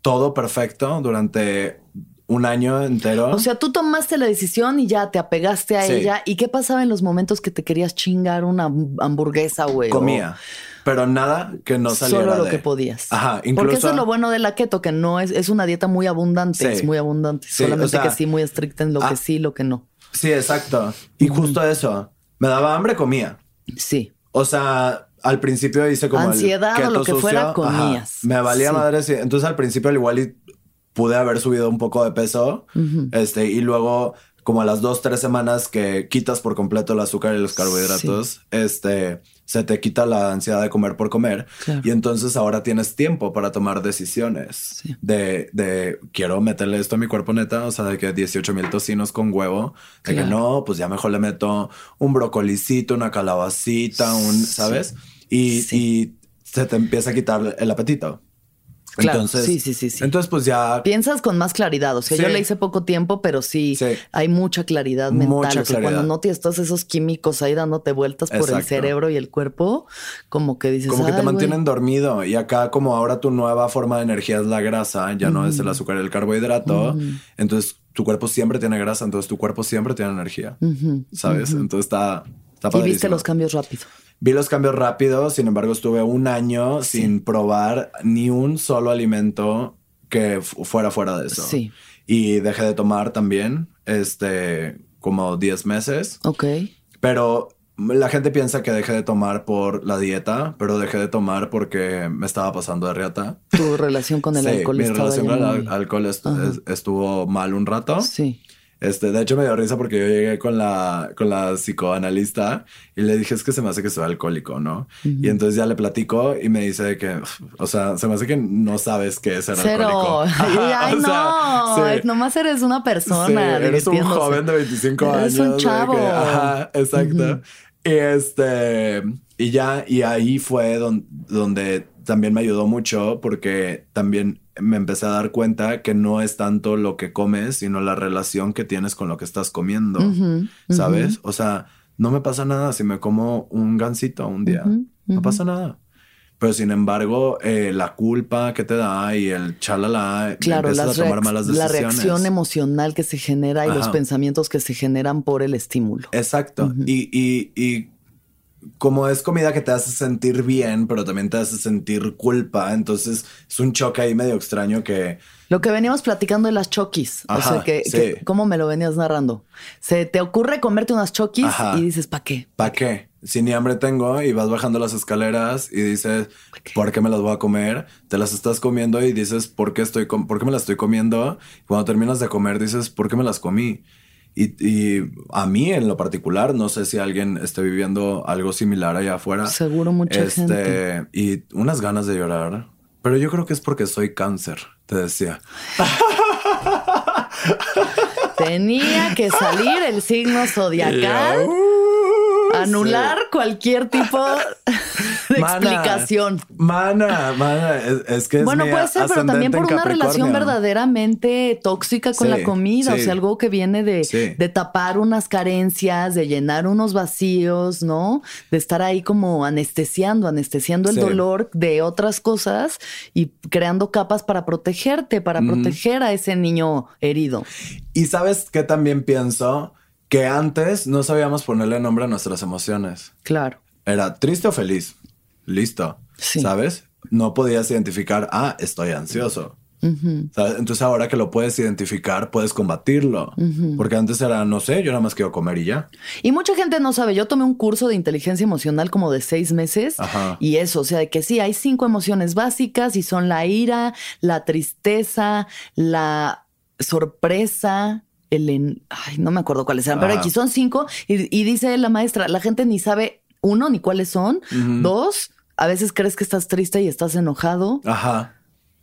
Todo perfecto durante un año entero. O sea, tú tomaste la decisión y ya te apegaste a ella. ¿Y qué pasaba en los momentos que te querías chingar una hamburguesa, güey? Comía. Pero nada que no saliera Solo lo que podías. Ajá, incluso... Porque eso es lo bueno de la keto, que no es, es una dieta muy abundante, es muy abundante. Solamente que sí, muy estricta en lo que ah. sí, lo que no. Sí, exacto. Y justo eso. Me daba hambre, comía. Sí. O sea, al principio hice como ansiedad o lo que fuera comías. me valía madre. Entonces al principio al igual pude haber subido un poco de peso. Este, y luego como a las dos, tres semanas que quitas por completo el azúcar y los carbohidratos, este, se te quita la ansiedad de comer por comer. Y entonces ahora tienes tiempo para tomar decisiones de, de, quiero meterle esto a mi cuerpo neta, o sea, de que 18 mil tocinos con huevo, de que no, pues ya mejor le meto un brocolicito, una calabacita, un, ¿sabes? Y, y se te empieza a quitar el apetito. Entonces, sí, sí, sí, sí, Entonces, pues ya. Piensas con más claridad. O sea, yo le hice poco tiempo, pero sí, hay mucha claridad mental. Mucha o sea, cuando no tienes todos esos químicos ahí dándote vueltas por el cerebro y el cuerpo, como que dices. Como que te mantienen dormido. Y acá, como ahora tu nueva forma de energía es la grasa, ya no es el azúcar y el carbohidrato. Entonces, tu cuerpo siempre tiene grasa, entonces tu cuerpo siempre tiene energía. ¿Sabes? Entonces está. está y viste los cambios rápido. Vi los cambios rápidos, sin embargo estuve un año sin probar ni un solo alimento que fuera fuera de eso. Sí. Y dejé de tomar también, este, como 10 meses. Ok. Pero la gente piensa que dejé de tomar por la dieta, pero dejé de tomar porque me estaba pasando de riata. ¿Tu relación con el alcohol Mi relación con el alcohol estuvo mal un rato. Sí. Este, de hecho, me dio risa porque yo llegué con la, con la psicoanalista y le dije, es que se me hace que soy alcohólico, ¿no? Y entonces ya le platico y me dice que, o sea, se me hace que no sabes qué es ser Cero. alcohólico. Ay, no, nomás eres una persona. eres un joven de 25 años. Eres un chavo. ajá, exacto. Y este, y ya, y ahí fue donde, donde también me ayudó mucho porque también me empecé a dar cuenta que no es tanto lo que comes, sino la relación que tienes con lo que estás comiendo, ¿sabes? O sea, no me pasa nada si me como un gansito un día, no pasa nada. Pero sin embargo, eh, la culpa que te da y el chalala, claro, empiezas a tomar malas decisiones. La reacción emocional que se genera y los pensamientos que se generan por el estímulo. Exacto. y, y, y como es comida que te hace sentir bien, pero también te hace sentir culpa, entonces es un choque ahí medio extraño que... Lo que veníamos platicando de las chokis, o sea, que, ¿cómo me lo venías narrando? Se te ocurre comerte unas chokis y dices, ¿para qué? ¿Para qué? Si ni hambre tengo y vas bajando las escaleras y dices, ¿por qué me las voy a comer? Te las estás comiendo y dices, ¿por qué, estoy ¿por qué me las estoy comiendo? cuando terminas de comer dices, ¿por qué me las comí? Y, a mí en lo particular, no sé si alguien esté viviendo algo similar allá afuera. Seguro mucha este, gente. Y unas ganas de llorar. Pero yo creo que es porque soy cáncer, te decía. Tenía que salir el signo zodiacal. Anular cualquier tipo de explicación. Mana, mana, es, que es Bueno, puede ser, pero también por una relación verdaderamente tóxica con la comida, o sea, algo que viene de, de, tapar unas carencias, de llenar unos vacíos, ¿no? De estar ahí como anestesiando, anestesiando el dolor de otras cosas y creando capas para protegerte, para proteger a ese niño herido. Y sabes qué también pienso? Que antes no sabíamos ponerle nombre a nuestras emociones. Claro. Era triste o feliz. Listo. ¿Sabes? No podías identificar, ah, estoy ansioso. Entonces ahora que lo puedes identificar, puedes combatirlo. Porque antes era, no sé, yo nada más quiero comer y ya. Y mucha gente no sabe. Yo tomé un curso de inteligencia emocional como de seis meses. Y eso, o sea, de que sí, hay cinco emociones básicas y son la ira, la tristeza, la sorpresa, el... Ay, no me acuerdo cuáles eran, pero aquí son cinco y, dice la maestra, la gente ni sabe, uno, ni cuáles son, dos, a veces crees que estás triste y estás enojado. Ajá.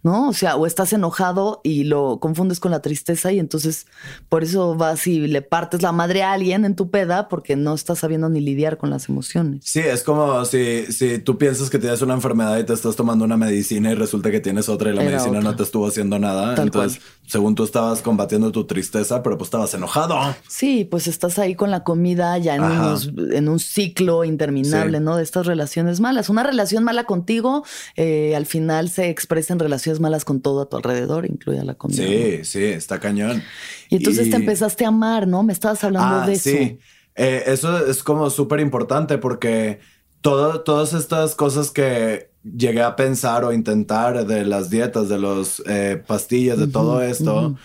¿No? O sea, o estás enojado y lo confundes con la tristeza y entonces por eso vas y le partes la madre a alguien en tu peda porque no estás sabiendo ni lidiar con las emociones. Sí, es como si, si tú piensas que tienes una enfermedad y te estás tomando una medicina y resulta que tienes otra y la medicina no te estuvo haciendo nada. entonces, según tú estabas combatiendo tu tristeza, pero pues estabas enojado. Sí, pues estás ahí con la comida ya en, en un ciclo interminable, ¿no? De estas relaciones malas. Una relación mala contigo eh, al final se expresa en relaciones malas con todo a tu alrededor, incluida la comida. Sí, sí, está cañón. Y entonces te empezaste a amar, ¿no? Me estabas hablando ah, de eso. Sí, eh, eso es como súper importante porque todo, todas estas cosas que llegué a pensar o intentar de las dietas, de las eh, pastillas, de todo esto,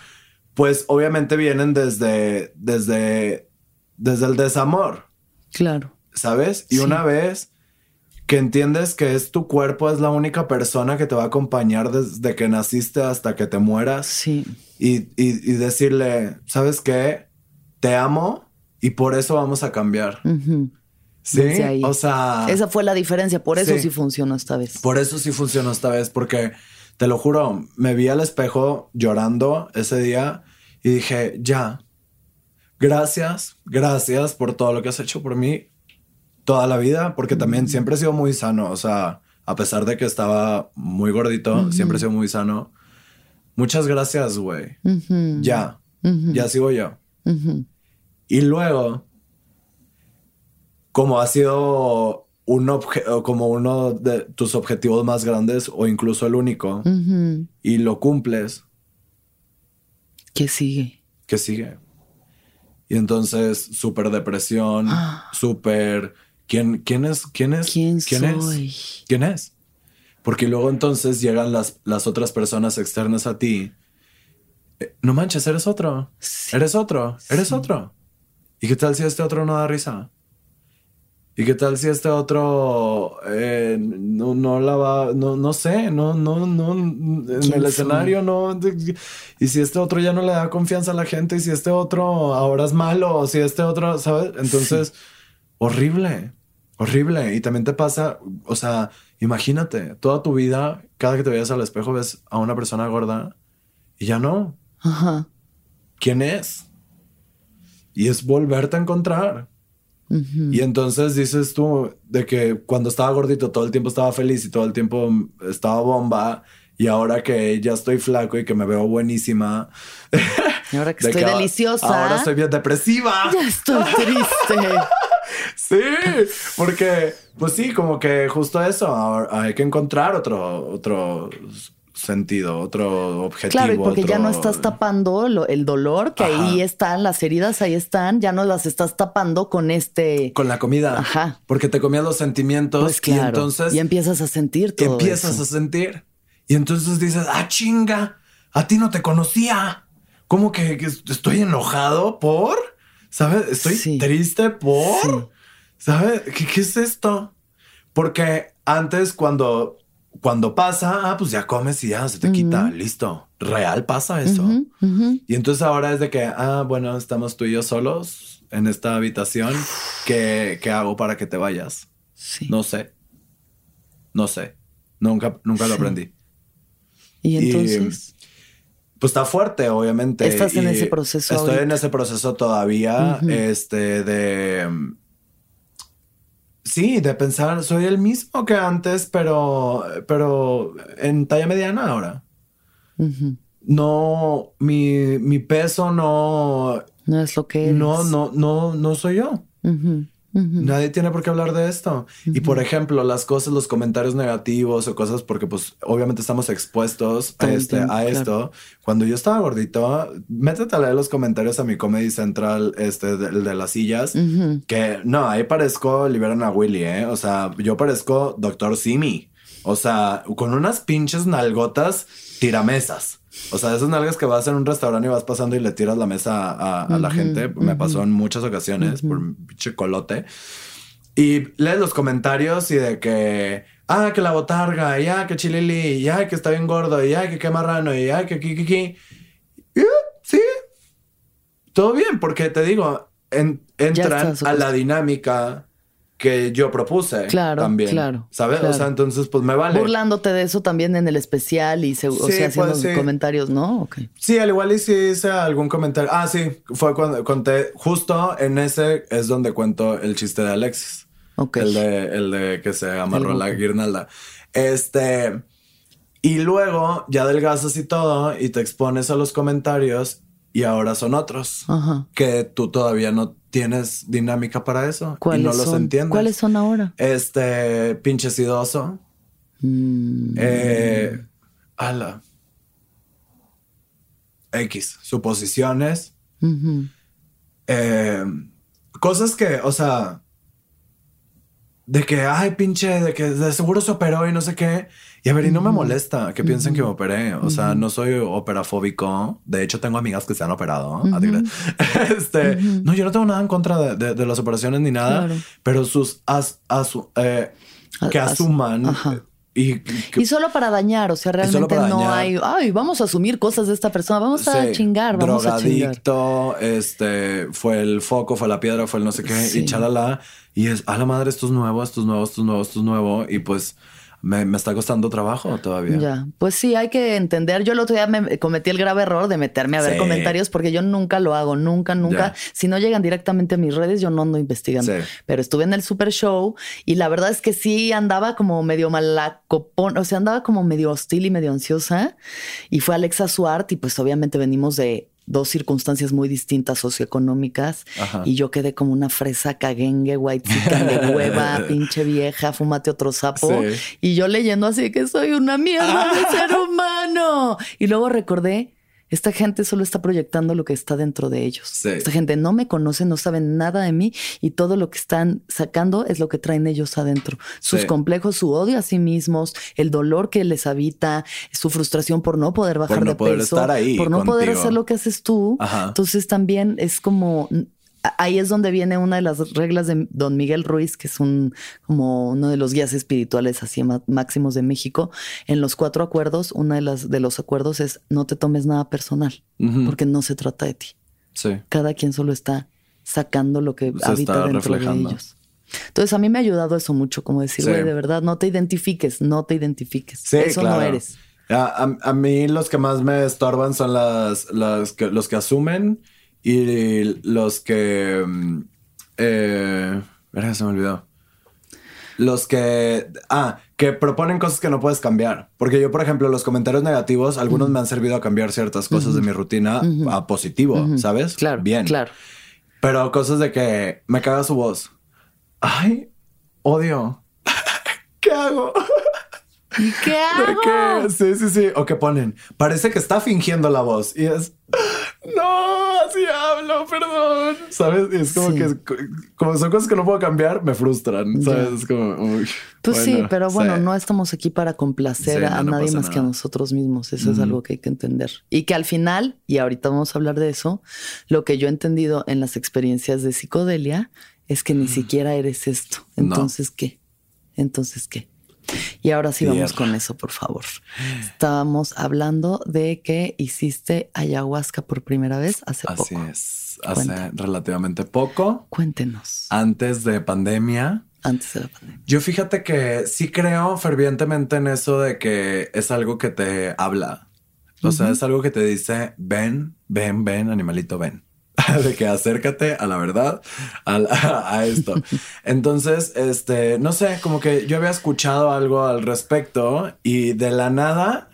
pues obviamente vienen desde, desde, desde el desamor. Claro. ¿Sabes? Y una vez que entiendes que es tu cuerpo, es la única persona que te va a acompañar desde que naciste hasta que te mueras. Sí. Y, decirle, ¿sabes qué? Te amo y por eso vamos a cambiar. Sí, o sea... Esa fue la diferencia, por eso sí. funcionó esta vez. Por eso sí funcionó esta vez, porque te lo juro, me vi al espejo llorando ese día y dije, ya, gracias, gracias por todo lo que has hecho por mí toda la vida, porque también siempre he sido muy sano. O sea, a pesar de que estaba muy gordito, siempre he sido muy sano. Muchas gracias, güey. Ya, ya sigo yo. Y luego, como ha sido un como uno de tus objetivos más grandes o incluso el único, y lo cumples. ¿Qué sigue? ¿Qué sigue? Y entonces, súper depresión, ah. súper ¿Quién, quién es? ¿Quién es? ¿Quién, es? ¿Quién es? Porque luego entonces llegan las, las otras personas externas a ti. Eh, no manches, eres otro. Eres otro. Eres otro. ¿Y qué tal si este otro no da risa? ¿Y qué tal si este otro eh, no, no la va, no, no sé, no, no, no, en el escenario no. Y si este otro ya no le da confianza a la gente, y si este otro ahora es malo, o si este otro, ¿sabes? Entonces, horrible. Horrible. Y también te pasa, o sea, imagínate, toda tu vida, cada que te veas al espejo ves a una persona gorda y ya no. Ajá. ¿Quién es? Y es volverte a encontrar. Y entonces dices tú de que cuando estaba gordito todo el tiempo estaba feliz y todo el tiempo estaba bomba Y ahora que ya estoy flaco y que me veo buenísima. Y ahora que estoy deliciosa. Ahora estoy bien depresiva. Ya estoy triste. sí, porque, pues sí, como que justo eso. Hay que encontrar otro, otro sentido, otro objetivo. Claro, y porque ya no estás tapando el dolor, que ahí están, las heridas ahí están, ya no las estás tapando con este... Con la comida. Ajá. Porque te comías los sentimientos pues y entonces... Y empiezas a sentir todo Empiezas a sentir. Y entonces dices, ah, chinga, a ti no te conocía. ¿Cómo que, estoy enojado por? ¿Sabes? Estoy triste por... ¿Sabes? ¿Qué, ¿Qué es esto? Porque antes cuando cuando pasa, ah, pues ya comes y ya se te quita, listo. Real pasa eso. Y entonces ahora es de que, ah, bueno, estamos tú y yo solos en esta habitación. ¿Qué, hago para que te vayas? Sí. No sé. No sé. Nunca, nunca lo aprendí. Y entonces. Pues está fuerte, obviamente. Estás en ese proceso. Estoy en ese proceso todavía. Este de Sí, de pensar, soy el mismo que antes, pero, pero en talla mediana ahora. No, mi, mi, peso no... No es lo que No, no, no, no soy yo. Nadie tiene por qué hablar de esto. Y por ejemplo, las cosas, los comentarios negativos o cosas, porque pues obviamente estamos expuestos a, este, a esto. Cuando yo estaba gordito, métete a leer los comentarios a mi Comedy Central, este, de, de las sillas, que no, ahí parezco liberan a Willy, ¿eh? O sea, yo parezco Doctor Simi. O sea, con unas pinches nalgotas tiramesas. O sea, esas nalgas que vas en un restaurante y vas pasando y le tiras la mesa a, la gente. Me pasó en muchas ocasiones por un pinche colote. Y lees los comentarios y de que, ah, que la botarga, y ah, que chilili, y ah, que está bien gordo, y ah, que qué marrano, y ah, que kikiki. Y, sí, todo bien, porque te digo, entran a la dinámica que yo propuse claro, también. Claro. ¿Sabes? O sea, entonces, pues me vale. Burlándote de eso también en el especial y se, o sea, haciendo comentarios, ¿no? Okay. Sí, al igual y si hice algún comentario. Ah, sí, fue cuando conté, justo en ese es donde cuento el chiste de Alexis. Ok. El de, el de que se amarró la guirnalda. Este. Y luego ya delgazas y todo y te expones a los comentarios y ahora son otros que tú todavía no tienes dinámica para eso y no los entiendes. ¿Cuáles son ahora? Este pinche sidoso. Mm. Eh, ala. X, suposiciones. Eh, cosas que, o sea, de que, ay, pinche, de que de seguro se operó y no sé qué. Y a ver, y no me molesta que piensen que me operé. O sea, no soy operafóbico. De hecho, tengo amigas que se han operado. este, no, yo no tengo nada en contra de, las operaciones ni nada, pero sus as, eh, que asuman. Y, y, solo para dañar, o sea, realmente no hay, ay, vamos a asumir cosas de esta persona, vamos a chingar, vamos a chingar. este, fue el foco, fue la piedra, fue el no sé qué, y chalala. Y es, a la madre, esto es nuevo, esto es nuevo, esto es nuevo, esto es nuevo. Y pues me, está costando trabajo todavía. Ya, pues sí, hay que entender. Yo el otro día me cometí el grave error de meterme a ver comentarios porque yo nunca lo hago, nunca, nunca. Si no llegan directamente a mis redes, yo no ando investigando. Pero estuve en el Super Show y la verdad es que sí andaba como medio malacopón, o sea, andaba como medio hostil y medio ansiosa. Y fue Alexa Suart y pues obviamente venimos de dos circunstancias muy distintas socioeconómicas y yo quedé como una fresa caguengue, white de hueva, pinche vieja, fúmate otro sapo. Y yo leyendo así que soy una mierda de ser humano. Y luego recordé esta gente solo está proyectando lo que está dentro de ellos. Esta gente no me conoce, no saben nada de mí y todo lo que están sacando es lo que traen ellos adentro. Sus complejos, su odio a sí mismos, el dolor que les habita, su frustración por no poder bajar de peso, por no poder hacer lo que haces tú. Entonces también es como ahí es donde viene una de las reglas de don Miguel Ruiz, que es un como uno de los guías espirituales así máximos de México. En los cuatro acuerdos, uno de las de los acuerdos es no te tomes nada personal, porque no se trata de ti. Sí. Cada quien solo está sacando lo que habita dentro de ellos. Entonces a mí me ha ayudado eso mucho, como decir, güey, de verdad, no te identifiques, no te identifiques. eso no eres. A, mí los que más me estorban son las, las que, los que asumen y los que... Mm, eh, se me olvidó. Los que... Ah, que proponen cosas que no puedes cambiar. Porque yo, por ejemplo, los comentarios negativos, algunos me han servido a cambiar ciertas cosas de mi rutina a positivo, ¿sabes? Claro. Bien. Claro. Pero cosas de que me caga su voz. Ay, odio. ¿Qué hago? ¿Y qué ¿De hago? qué? Sí, sí, sí. O que ponen, parece que está fingiendo la voz y es, no, así hablo, perdón. ¿Sabes? Y es como Sí. que, como son cosas que no puedo cambiar, me frustran. ¿Sabes? Es como, uy, Pues sí, pero bueno, sí. no estamos aquí para complacer Sí, a no, nadie más que a nosotros mismos. Eso es algo que hay que entender. Y que al final, y ahorita vamos a hablar de eso, lo que yo he entendido en las experiencias de psicodelia es que ni siquiera eres esto. No. Entonces, ¿qué? Entonces, ¿qué? Y ahora sí vamos con eso, por favor. Estábamos hablando de que hiciste ayahuasca por primera vez hace Así poco. es. Hace relativamente poco, Cuéntenos, antes de pandemia. antes de la pandemia. Yo fíjate que sí creo fervientemente en eso de que es algo que te habla. O sea, es algo que te dice, ven, ven, ven, animalito, ven. de que acércate a la verdad, a, esto. Entonces, este, no sé, como que yo había escuchado algo al respecto y de la nada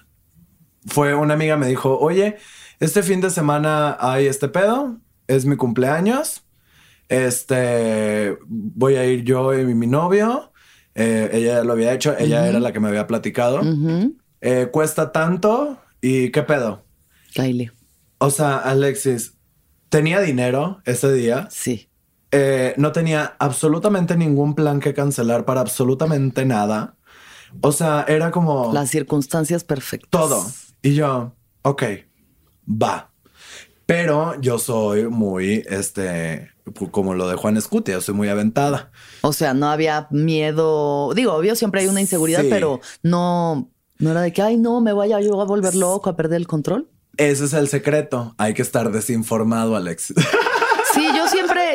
fue una amiga me dijo, oye, este fin de semana hay este pedo, es mi cumpleaños, este, voy a ir yo y mi novio, eh, ella lo había hecho, ella era la que me había platicado. Eh, cuesta tanto y qué pedo. Kylie, O sea, Alexis, tenía dinero ese día, sí. eh, no tenía absolutamente ningún plan que cancelar para absolutamente nada. O sea, era como Las circunstancias perfectas. todo. Y yo, ok, va. Pero yo soy muy, este, como lo de Juan Escutia, soy muy aventada. O sea, no había miedo. Digo, obvio, siempre hay una inseguridad, Sí. pero no, no era de que, ay, no, me vaya yo a volver loco, a perder el control. Ese es el secreto. Hay que estar desinformado, Alexis.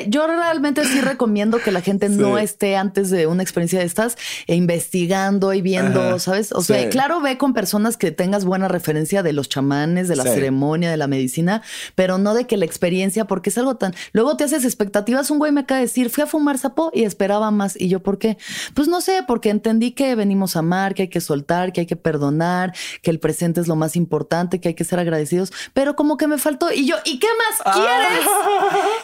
Yo realmente sí recomiendo que la gente no esté antes de una experiencia de estas e investigando y viendo, Ajá. ¿sabes? O sea, claro, ve con personas que tengas buena referencia de los chamanes, de la Sí. ceremonia, de la medicina, pero no de que la experiencia, porque es algo tan. Luego te haces expectativas. Un güey me acaba de decir, fui a fumar sapo y esperaba más. Y yo, ¿por qué? Pues no sé, porque entendí que venimos a amar, que hay que soltar, que hay que perdonar, que el presente es lo más importante, que hay que ser agradecidos, pero como que me faltó. Y yo, ¿y qué más quieres?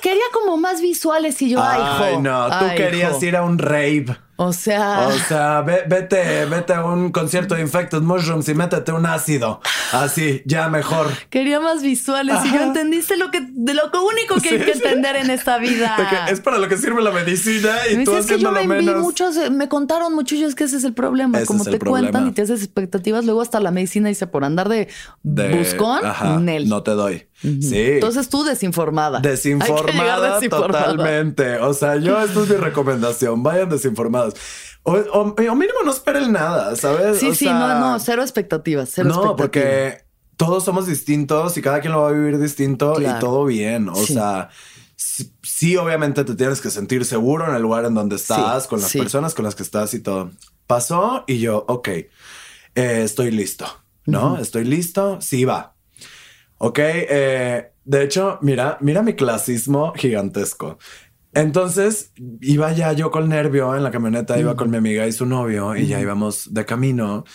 Quería como más visuales y yo, ay, Ay, no, tú ay, querías jo". ir a un rave. O sea, O sea, ve- vete, vete a un concierto de Infected Mushrooms y métete un ácido. Así, ya mejor. quería más visuales y yo entendiste lo que, de lo único que hay que sí. entender en esta vida. Es para lo que sirve la medicina y Me tú dice, es que yo me vi menos. muchos, eh, me contaron mucho, y yo es que ese es el problema. Ese Como te problema. cuentan y te haces expectativas, luego hasta la medicina dice por andar de, De- buscón, ajá, Nel. no te doy. Sí. Entonces tú desinformada. Desinformada desinformada. totalmente. O sea, yo, esta es mi recomendación. Vayan desinformados. O, o- o mínimo no esperen nada, ¿sabes? Sí, O sí, sea, no, no, cero expectativas, cero no, expectativas. porque todos somos distintos y cada quien lo va a vivir distinto Claro. y todo bien. O Sí. sea, sí, sí, obviamente te tienes que sentir seguro en el lugar en donde estás, Sí, con las personas con las que estás y todo. Pasó y yo, ok, eh, estoy listo, ¿no? Estoy listo, sí va. Ok, eh, de hecho, mira, mira mi clasismo gigantesco. Entonces iba ya yo con nervio en la camioneta, iba con mi amiga y su novio y ya íbamos de camino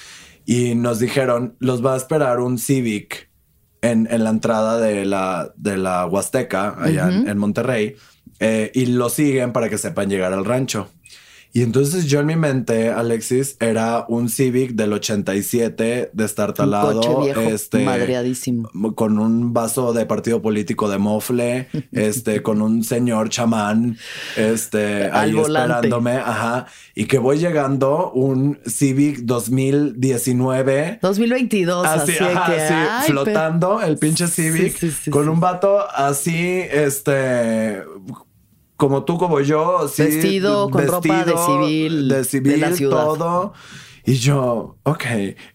y nos dijeron, los va a esperar un Civic en, en la entrada de la, de la Huasteca, allá en, en Monterrey, eh, y lo siguen para que sepan llegar al rancho. Y entonces yo en mi mente, Alexis, era un Civic del 87 de estar Un viejo, este, madreadísimo. con un vaso de partido político de mofle, este, con un señor chamán, este, Al ahí volante. esperándome, ajá, y que voy llegando un Civic 2019. 2022, así, Así, ajá, que así, ay, flotando el pinche Civic sí, sí, con un vato así, este, como tú, como yo, así, Vestido con ropa de civil de civil, de la ciudad. todo. Y yo, ok,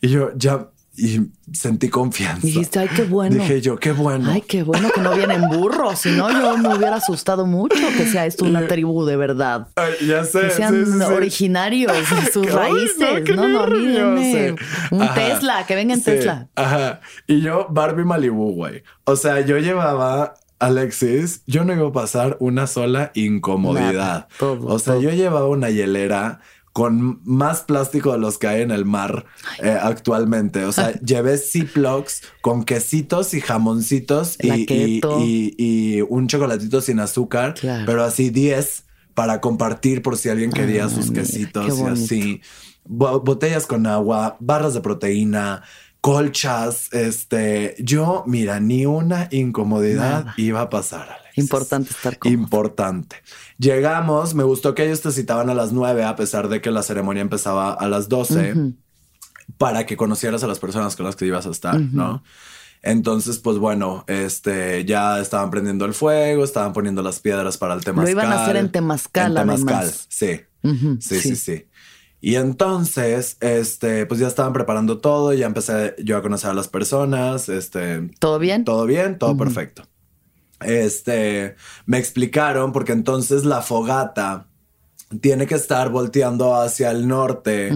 y yo ya, y sentí confianza. Dijiste, ay, qué bueno. Dije yo, qué bueno. Ay, qué bueno que no vienen burros. Si no, yo me hubiera asustado mucho que sea esto una tribu de verdad. Ay, ya sé. Que sean sí, sí, sí. originarios de sus Ay, no, raíces. No, no, sí. un Ajá. Tesla, que venga en Sí, Tesla. Ajá. Y yo, Barbie Malibu, güey. O sea, yo llevaba Alexis, yo no iba a pasar una sola incomodidad. Nada, todo, o sea, todo. yo llevaba una hielera con más plástico de los que hay en el mar eh, actualmente. O sea, llevé Ziplocs con quesitos y jamoncitos y, y, un chocolatito sin azúcar, pero así 10 para compartir por si alguien quería sus quesitos y así. Botellas con agua, barras de proteína, colchas, este, yo, mira, ni una incomodidad iba a pasar. Importante estar con Importante. Llegamos, me gustó que ellos te citaban a las nueve, a pesar de que la ceremonia empezaba a las doce, para que conocieras a las personas con las que ibas a estar, ¿no? Entonces, pues bueno, este ya estaban prendiendo el fuego, estaban poniendo las piedras para el temazcal. Lo iban a hacer en temazcal, en temazcal, sí. sí. sí. Sí, Y entonces, este, pues ya estaban preparando todo, ya empecé yo a conocer a las personas, este. ¿Todo bien? Todo bien, todo perfecto. Este, me explicaron porque entonces la fogata tiene que estar volteando hacia el norte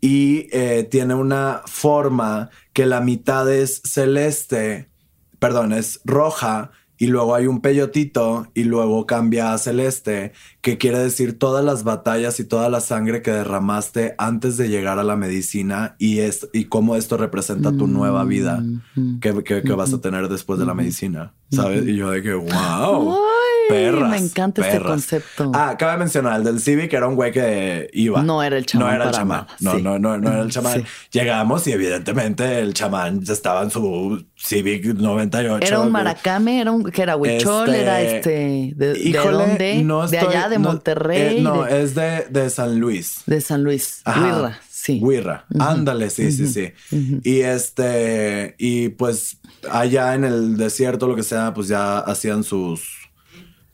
y eh, tiene una forma que la mitad es celeste, perdón, es roja y luego hay un peyotito y luego cambia a celeste, que quiere decir todas las batallas y toda la sangre que derramaste antes de llegar a la medicina y, es, y cómo esto representa tu nueva vida que, vas a tener después de la medicina, ¿sabes? Y yo de que, wow. Perras, me encanta este concepto. Ah, cabe mencionar, el del Civic era un güey que iba. No era el chamán. No era el chamán. No, no, no, no, era el chamán. Llegamos y evidentemente el chamán ya estaba en su Civic 98. Era un maracame, era un que era huichol, era este. este ¿De, híjole, dónde? No de allá, de Monterrey. Eh, no, es de, de San Luis. De San Luis. Huirra. Sí. Huirra. Ándale, sí, sí, sí. Y este, y pues allá en el desierto, lo que sea, pues ya hacían sus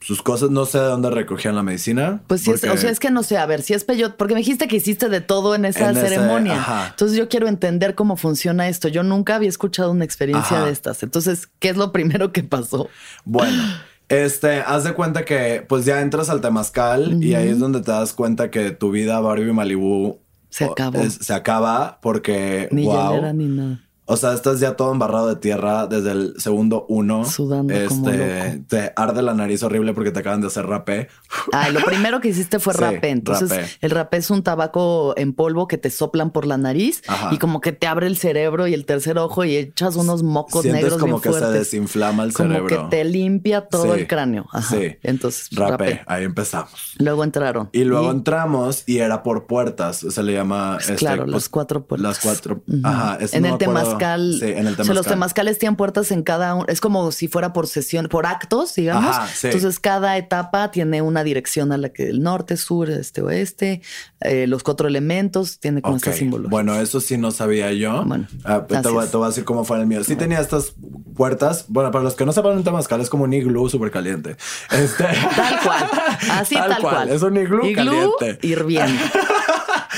sus cosas. No sé de dónde recogían la medicina. Pues sí, o sea, es que no sé, a ver, si es peyote, porque me dijiste que hiciste de todo en esa ceremonia. Entonces yo quiero entender cómo funciona esto. Yo nunca había escuchado una experiencia de estas. Entonces, ¿qué es lo primero que pasó? Bueno. Este, haz de cuenta que pues ya entras al temazcal y ahí es donde te das cuenta que tu vida Barbie Malibu se acabó. se acaba porque ni wow, ni nada. O sea, estás ya todo embarrado de tierra desde el segundo uno. Sudando este, como loco. Te arde la nariz horrible porque te acaban de hacer rapé. Ay, lo primero que hiciste fue rapé. Entonces, el rapé es un tabaco en polvo que te soplan por la nariz y como que te abre el cerebro y el tercer ojo y echas unos mocos Sientes negros como que se desinflama el cerebro. Como que te limpia todo el cráneo. Ajá. Sí. Entonces, rapé. Ahí empezamos. Luego entraron. Y luego entramos y era por puertas. Se le llama... Este, claro, las pues, cuatro puertas. Las cuatro. Ajá. en el tema Sí, en el temazcal. O los temazcales tienen puertas en cada uno. Es como si fuera por sesión, por actos, digamos. Entonces, cada etapa tiene una dirección a la que el norte, sur, este, oeste. Eh, los cuatro elementos tiene como este símbolo. Bueno, eso sí no sabía yo. Bueno, ah, te, voy, a decir cómo fue el mío. Sí tenía estas puertas. Bueno, para los que no sepan, un temazcal es como un iglú súper caliente. Este... Tal cual. Así tal, cual. Es un iglú, iglú caliente. Hirviendo.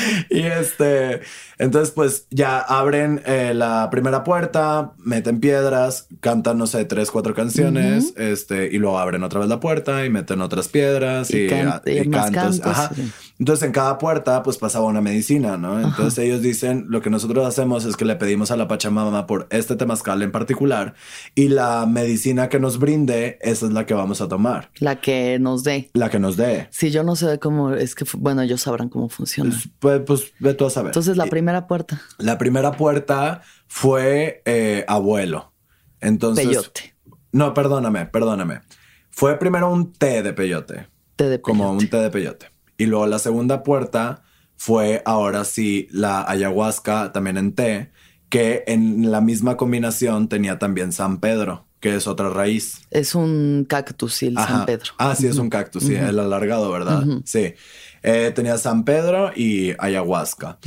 y este, entonces pues ya abren eh, la primera puerta, meten piedras, cantan, no sé, tres, cuatro canciones, este, y luego abren otra vez la puerta y meten otras piedras y, y, cantos. Entonces en cada puerta pues pasaba una medicina, ¿no? Entonces ellos dicen, lo que nosotros hacemos es que le pedimos a la Pachamama por este temazcal en particular y la medicina que nos brinde, esa es la que vamos a tomar. La que nos dé. La que nos dé. Sí, yo no sé cómo, es que, bueno, ellos sabrán cómo funciona. Pues, pues, ve tú a saber. Entonces la primera puerta. La primera puerta fue eh, abuelo. Entonces... Peyote. No, perdóname, perdóname. Fue primero un té de peyote. Té de peyote. Como un té de peyote. Y luego la segunda puerta fue ahora sí la ayahuasca también en té, que en la misma combinación tenía también San Pedro, que es otra raíz. Es un cactus, sí, el San Pedro. Ah, sí, es un cactus, sí, el alargado, ¿verdad? Sí. Eh, tenía San Pedro y ayahuasca.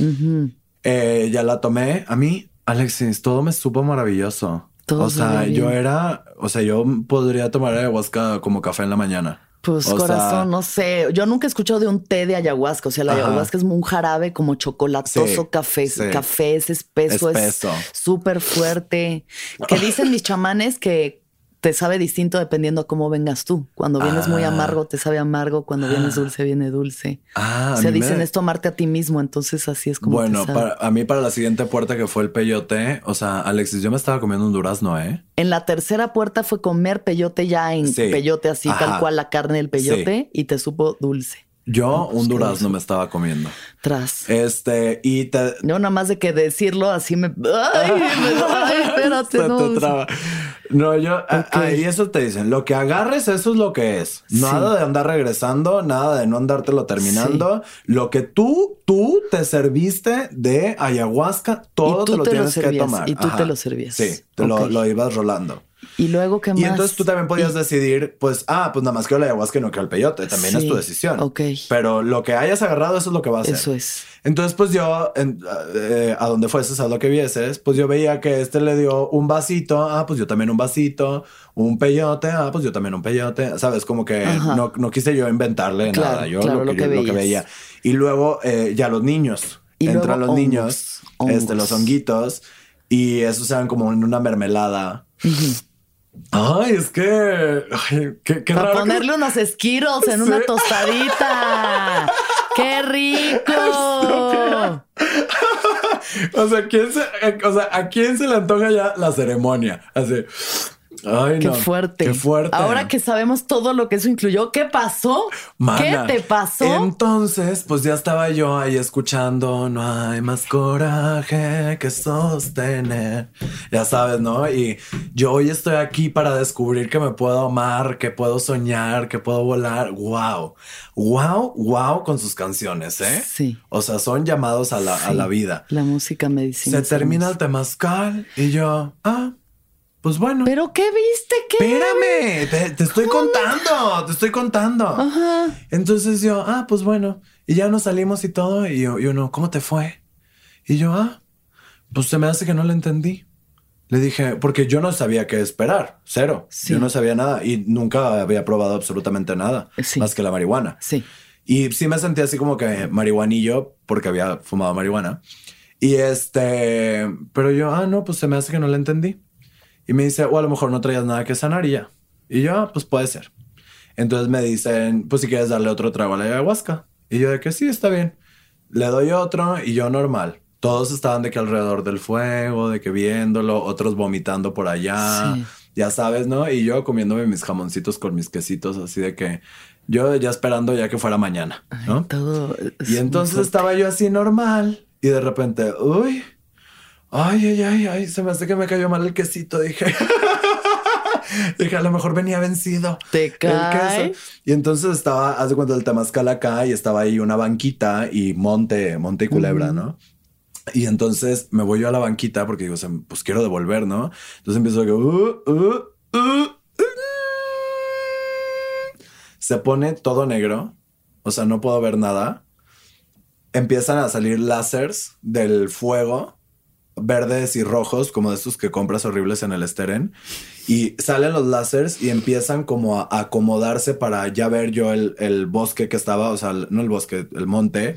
Eh, ya la tomé. A mí, Alexis, todo me supo maravilloso. o sea, yo era, o sea, yo podría tomar ayahuasca como café en la mañana. Pues corazón, no sé. Yo nunca he escuchado de un té de ayahuasca. O sea, la ayahuasca es un jarabe como chocolatoso, café, café es espeso, espeso. es súper fuerte. Que dicen mis chamanes que te sabe distinto dependiendo a cómo vengas tú. Cuando vienes muy ah. amargo, te sabe amargo. Cuando vienes dulce, viene dulce. Ah, Se dicen es tomarte a ti mismo. Entonces así es como. Bueno, Para, a mí para la siguiente puerta que fue el peyote, o sea, Alexis, yo me estaba comiendo un durazno, ¿eh? En la tercera puerta fue comer peyote ya en peyote, así tal cual la carne del peyote y te supo dulce. Yo pues un qué durazno me estaba comiendo. Tras. Este, y te, No, nada más de que decirlo así me. Ay, me- ay, espérate, se no. te traba. No, yo, a- Ok. ahí eso te dicen, lo que agarres, eso es lo que es. Nada de andar regresando, nada de no andártelo terminando. Lo que tú, tú te serviste de ayahuasca, todo te lo te lo tienes que tomar. y tú te lo servías. Sí, te lo, lo ibas rolando. Y luego, ¿qué más? Y entonces tú también podías Y- decidir, pues, ah, pues nada más quiero la ayahuasca y no quiero el peyote. También es tu decisión. ok. Pero lo que hayas agarrado, eso es lo que va a ser. Eso es. Entonces, pues yo, en- eh, a donde fueses, a lo que vieses, pues yo veía que este le dio un vasito, ah, pues yo también un vasito, un peyote, ah, pues yo también un peyote, ¿sabes? Como que no, no quise yo inventarle Claro, nada, yo, claro, lo, que, yo- lo que veía. Y luego eh, ya los niños, Y entran los niños, hongos, este, los hongos. honguitos, y esos eran como en una mermelada. Ay, es que, ay, qué, qué Para raro. que- ponerle unos esquiros en una tostadita. ¡Qué rico! O sea, ¿quién se, o sea, ¿a quién se le antoja ya la ceremonia? Así. Ay, Qué no. fuerte. Qué fuerte. Ahora que sabemos todo lo que eso incluyó, ¿qué pasó? Mana, ¿Qué te pasó? Entonces, pues ya estaba yo ahí escuchando, no hay más coraje que sostener. Ya sabes, ¿no? Y yo hoy estoy aquí para descubrir que me puedo amar, que puedo soñar, que puedo volar. Wow, wow, wow con sus canciones, ¿eh? Sí. O sea, son llamados a la, a la vida. La música medicina. Se termina el temazcal y yo, ah, pues bueno. ¿Pero qué viste? ¿Qué? Espérame, te, te estoy contando, te estoy contando. Ajá. Entonces yo, ah, pues bueno, y ya nos salimos y todo, y yo, y uno, ¿cómo te fue? Y yo, ah, pues se me hace que no le entendí. Le dije, porque yo no sabía qué esperar, cero. Sí. Yo no sabía nada y nunca había probado absolutamente nada, Sí. más que la marihuana. Sí. Y sí me sentí así como que marihuanillo porque había fumado marihuana. Y este, pero yo, ah, no, pues se me hace que no le entendí. Y me dice, o a lo mejor no traías nada que sanar y ya. Y yo, ah, pues puede ser. Entonces me dicen, pues si quieres darle otro trago a la ayahuasca. Y yo de que sí, está bien. Le doy otro y yo normal. Todos estaban de que alrededor del fuego, de que viéndolo, otros vomitando por allá. Sí. Ya sabes, ¿no? Y yo comiéndome mis jamoncitos con mis quesitos, así de que yo ya esperando ya que fuera mañana, ¿no? Todo. Y entonces estaba yo así normal y de repente, uy, ay, ay, ay, ay, se me hace que me cayó mal el quesito, dije. dije, a lo mejor venía vencido. ¿Te el cae? queso. Y entonces estaba, haz de cuenta, el temazcal acá y estaba ahí una banquita y monte, monte y culebra, ¿no? Y entonces me voy yo a la banquita porque digo, pues quiero devolver, ¿no? Entonces empiezo a que, uh, uh, uh, uh. se pone todo negro, o sea, no puedo ver nada. Empiezan a salir láseres del fuego, verdes y rojos, como de estos que compras horribles en el Steren. Y salen los láseres y empiezan como a acomodarse para ya ver yo el, el bosque que estaba, o sea, el- no el bosque, el monte.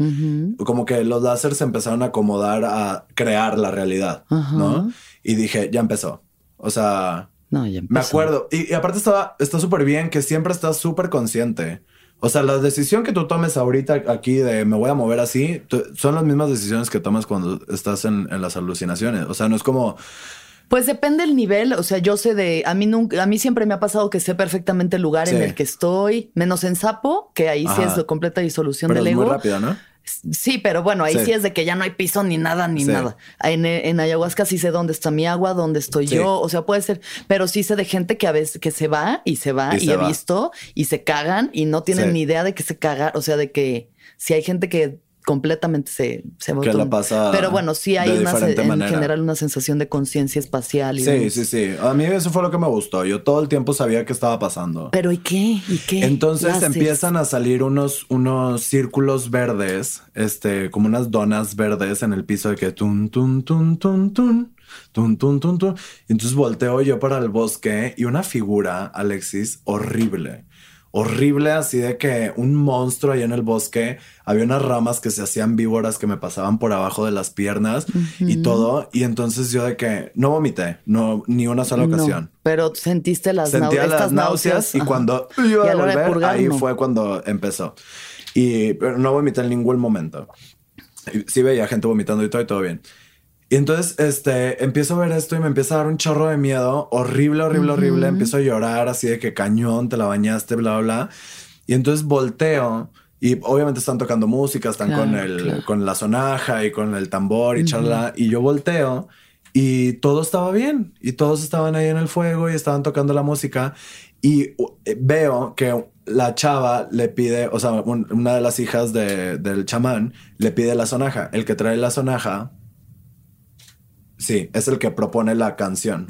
Como que los láseres se empezaron a acomodar a crear la realidad. ¿no? Y dije, ya empezó. O sea, No, ya me acuerdo. Y, y aparte estaba, está súper bien que siempre estás súper consciente. O sea, la decisión que tú tomes ahorita aquí de me voy a mover así, son las mismas decisiones que tomas cuando estás en, en las alucinaciones. O sea, no es como, Pues depende el nivel, o sea, yo sé de, a mí nunca, a mí siempre me ha pasado que sé perfectamente el lugar en el que estoy, menos en Sapo, que ahí sí es completa disolución pero del es muy ego. rápida, ¿no? Sí, pero bueno, ahí Sí. sí. es de que ya no hay piso ni nada, ni Sí. nada. En, en ayahuasca sí sé dónde está mi agua, dónde estoy Sí. yo. O sea, puede ser, pero sí sé de gente que a veces que se va y se va Y y, se he va. visto y se cagan y no tienen ni idea de que se cagan. O sea, de que si hay gente que completamente se, se botó. La pasa Pero bueno, sí hay una, en general una sensación de conciencia espacial. Y sí, sí, sí. A mí eso fue lo que me gustó. Yo todo el tiempo sabía que estaba pasando. Pero ¿y qué? ¿Y qué? Entonces empiezan a salir unos, unos círculos verdes, este, como unas donas verdes en el piso de que tun, tun, tun, tun, tun. Tun, tun, tun, tun. Y entonces volteo yo para el bosque y una figura, Alexis, horrible Horrible, así de que un monstruo ahí en el bosque. Había unas ramas que se hacían víboras que me pasaban por abajo de las piernas y todo. Y entonces yo de que no vomité, no, ni una sola No, ocasión. pero sentiste las, Sentía las estas náuseas, y cuando iba a de volver, purgar, ahí no. fue cuando empezó. Y pero no vomité en ningún momento. Sí veía gente vomitando y todo y todo bien. Y entonces, este, empiezo a ver esto y me empieza a dar un chorro de miedo, horrible, horrible, horrible. Empiezo a llorar así de que cañón, te la bañaste, bla, bla, bla. Y entonces volteo Y obviamente están tocando música, están con, el, con la sonaja y con el tambor y charla. Y yo volteo y todo estaba bien. Y todos estaban ahí en el fuego y estaban tocando la música. Y eh, veo que la chava le pide, o sea, una de las hijas del chamán le pide la sonaja. El que trae la sonaja, sí, es el que propone la canción.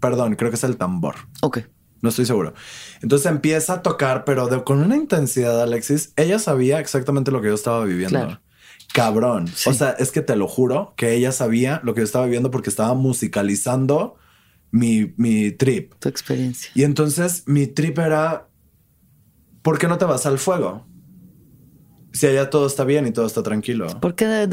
perdón, creo que es el tambor. Ok. No estoy seguro. Entonces empieza a tocar, pero con una intensidad, Alexis. Ella sabía exactamente lo que yo estaba viviendo. Cabrón. O sea, es que te lo juro que ella sabía lo que yo estaba viviendo porque estaba musicalizando mi, mi trip. Tu experiencia. Y entonces mi trip era, ¿por qué no te vas al fuego? Si allá todo está bien y todo está tranquilo. ¿Por qué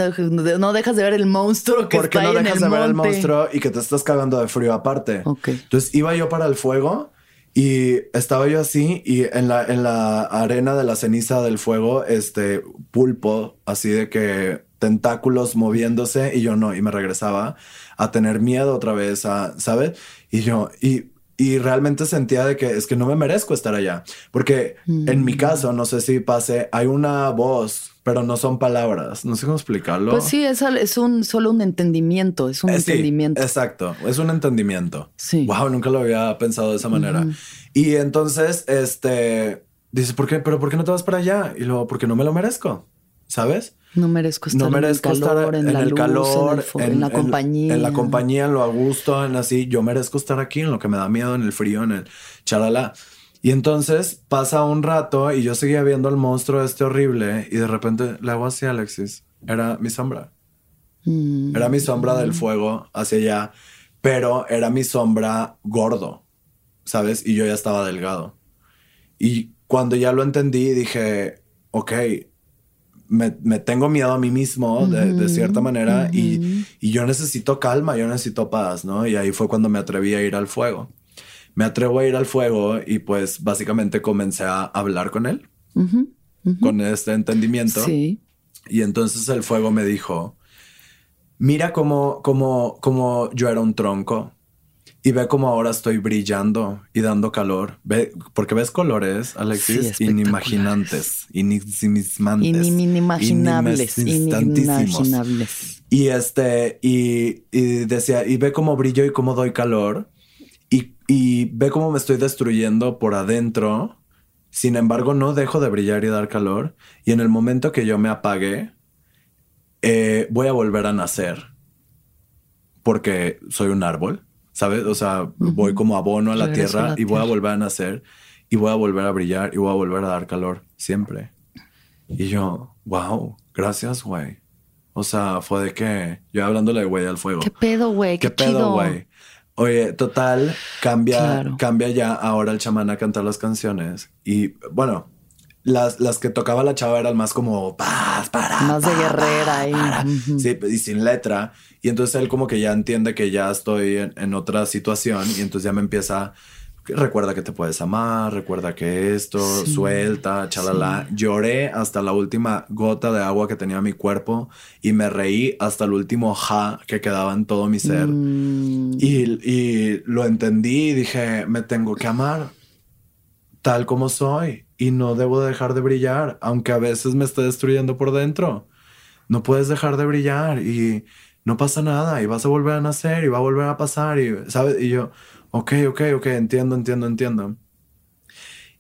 no dejas de ver el monstruo que está ahí no dejas de ver el monstruo y que te estás cagando de frío aparte? Entonces iba yo para el fuego y estaba yo así y en la, en la arena de la ceniza del fuego, este pulpo, así de que tentáculos moviéndose y yo no, y me regresaba a tener miedo otra vez, a, ¿sabes? Y yo, y, y realmente sentía de que es que no me merezco estar allá, porque en mi mm. caso, no sé si pase, hay una voz pero no son palabras. No sé cómo explicarlo. Pues sí, es, es un solo un entendimiento, es un eh, entendimiento. exacto, es un entendimiento. Sí. Wow, nunca lo había pensado de esa manera. Y entonces, este, dices, ¿por qué? ¿Pero por qué no te vas para allá? Y luego, porque no me lo merezco, ¿sabes? No merezco estar, no merezco en el calor, en, el calor, en, la compañía. En, la compañía, en lo a gusto, en así. Yo merezco estar aquí, en lo que me da miedo, en el frío, en el charala. Y entonces pasa un rato y yo seguía viendo al monstruo este horrible y de repente le hago así Alexis. Era mi sombra. Mm. Era mi sombra del fuego hacia allá, pero era mi sombra gordo, ¿sabes? Y yo ya estaba delgado. Y cuando ya lo entendí, dije, ok, me, tengo miedo a mí mismo de, cierta manera y, y, yo necesito calma, yo necesito paz, ¿no? Y ahí fue cuando me atreví a ir al fuego me atrevo a ir al fuego y pues básicamente comencé a hablar con él, con este entendimiento. Sí. Y entonces el fuego me dijo, mira cómo, cómo, cómo yo era un tronco y ve cómo ahora estoy brillando y dando calor. Ve, porque ves colores, Alexis, inimaginantes, inimaginables, inimaginables, inimaginables. Y este, y, y decía, y ve cómo brillo y cómo doy calor y ve cómo me estoy destruyendo por adentro. Sin embargo, no dejo de brillar y dar calor. Y en el momento que yo me apague, eh, voy a volver a nacer. Porque soy un árbol, ¿sabes? O sea, voy como abono a la tierra y voy a volver a nacer y voy a volver a brillar y voy a volver a dar calor siempre. Y yo, wow, gracias, güey. O sea, fue de que yo hablándole de güey al fuego. ¿Qué pedo, güey? ¿Qué, pedo, güey? Oye, total, cambia, cambia ya ahora el chamán a cantar las canciones. Y bueno, las, las que tocaba la chava eran más como paz, para. Más de guerrera y... Sí, y sin letra. Y entonces él como que ya entiende que ya estoy en, en otra situación y entonces ya me empieza recuerda que te puedes amar, recuerda que esto, suelta, chalala. Lloré hasta la última gota de agua que tenía mi cuerpo y me reí hasta el último ja que quedaba en todo mi ser. Mm. Y, lo entendí y dije, me tengo que amar tal como soy y no debo dejar de brillar, aunque a veces me esté destruyendo por dentro. No puedes dejar de brillar y no pasa nada y vas a volver a nacer y va a volver a pasar y, ¿sabes? Y yo, ok, ok, ok, entiendo, entiendo, entiendo.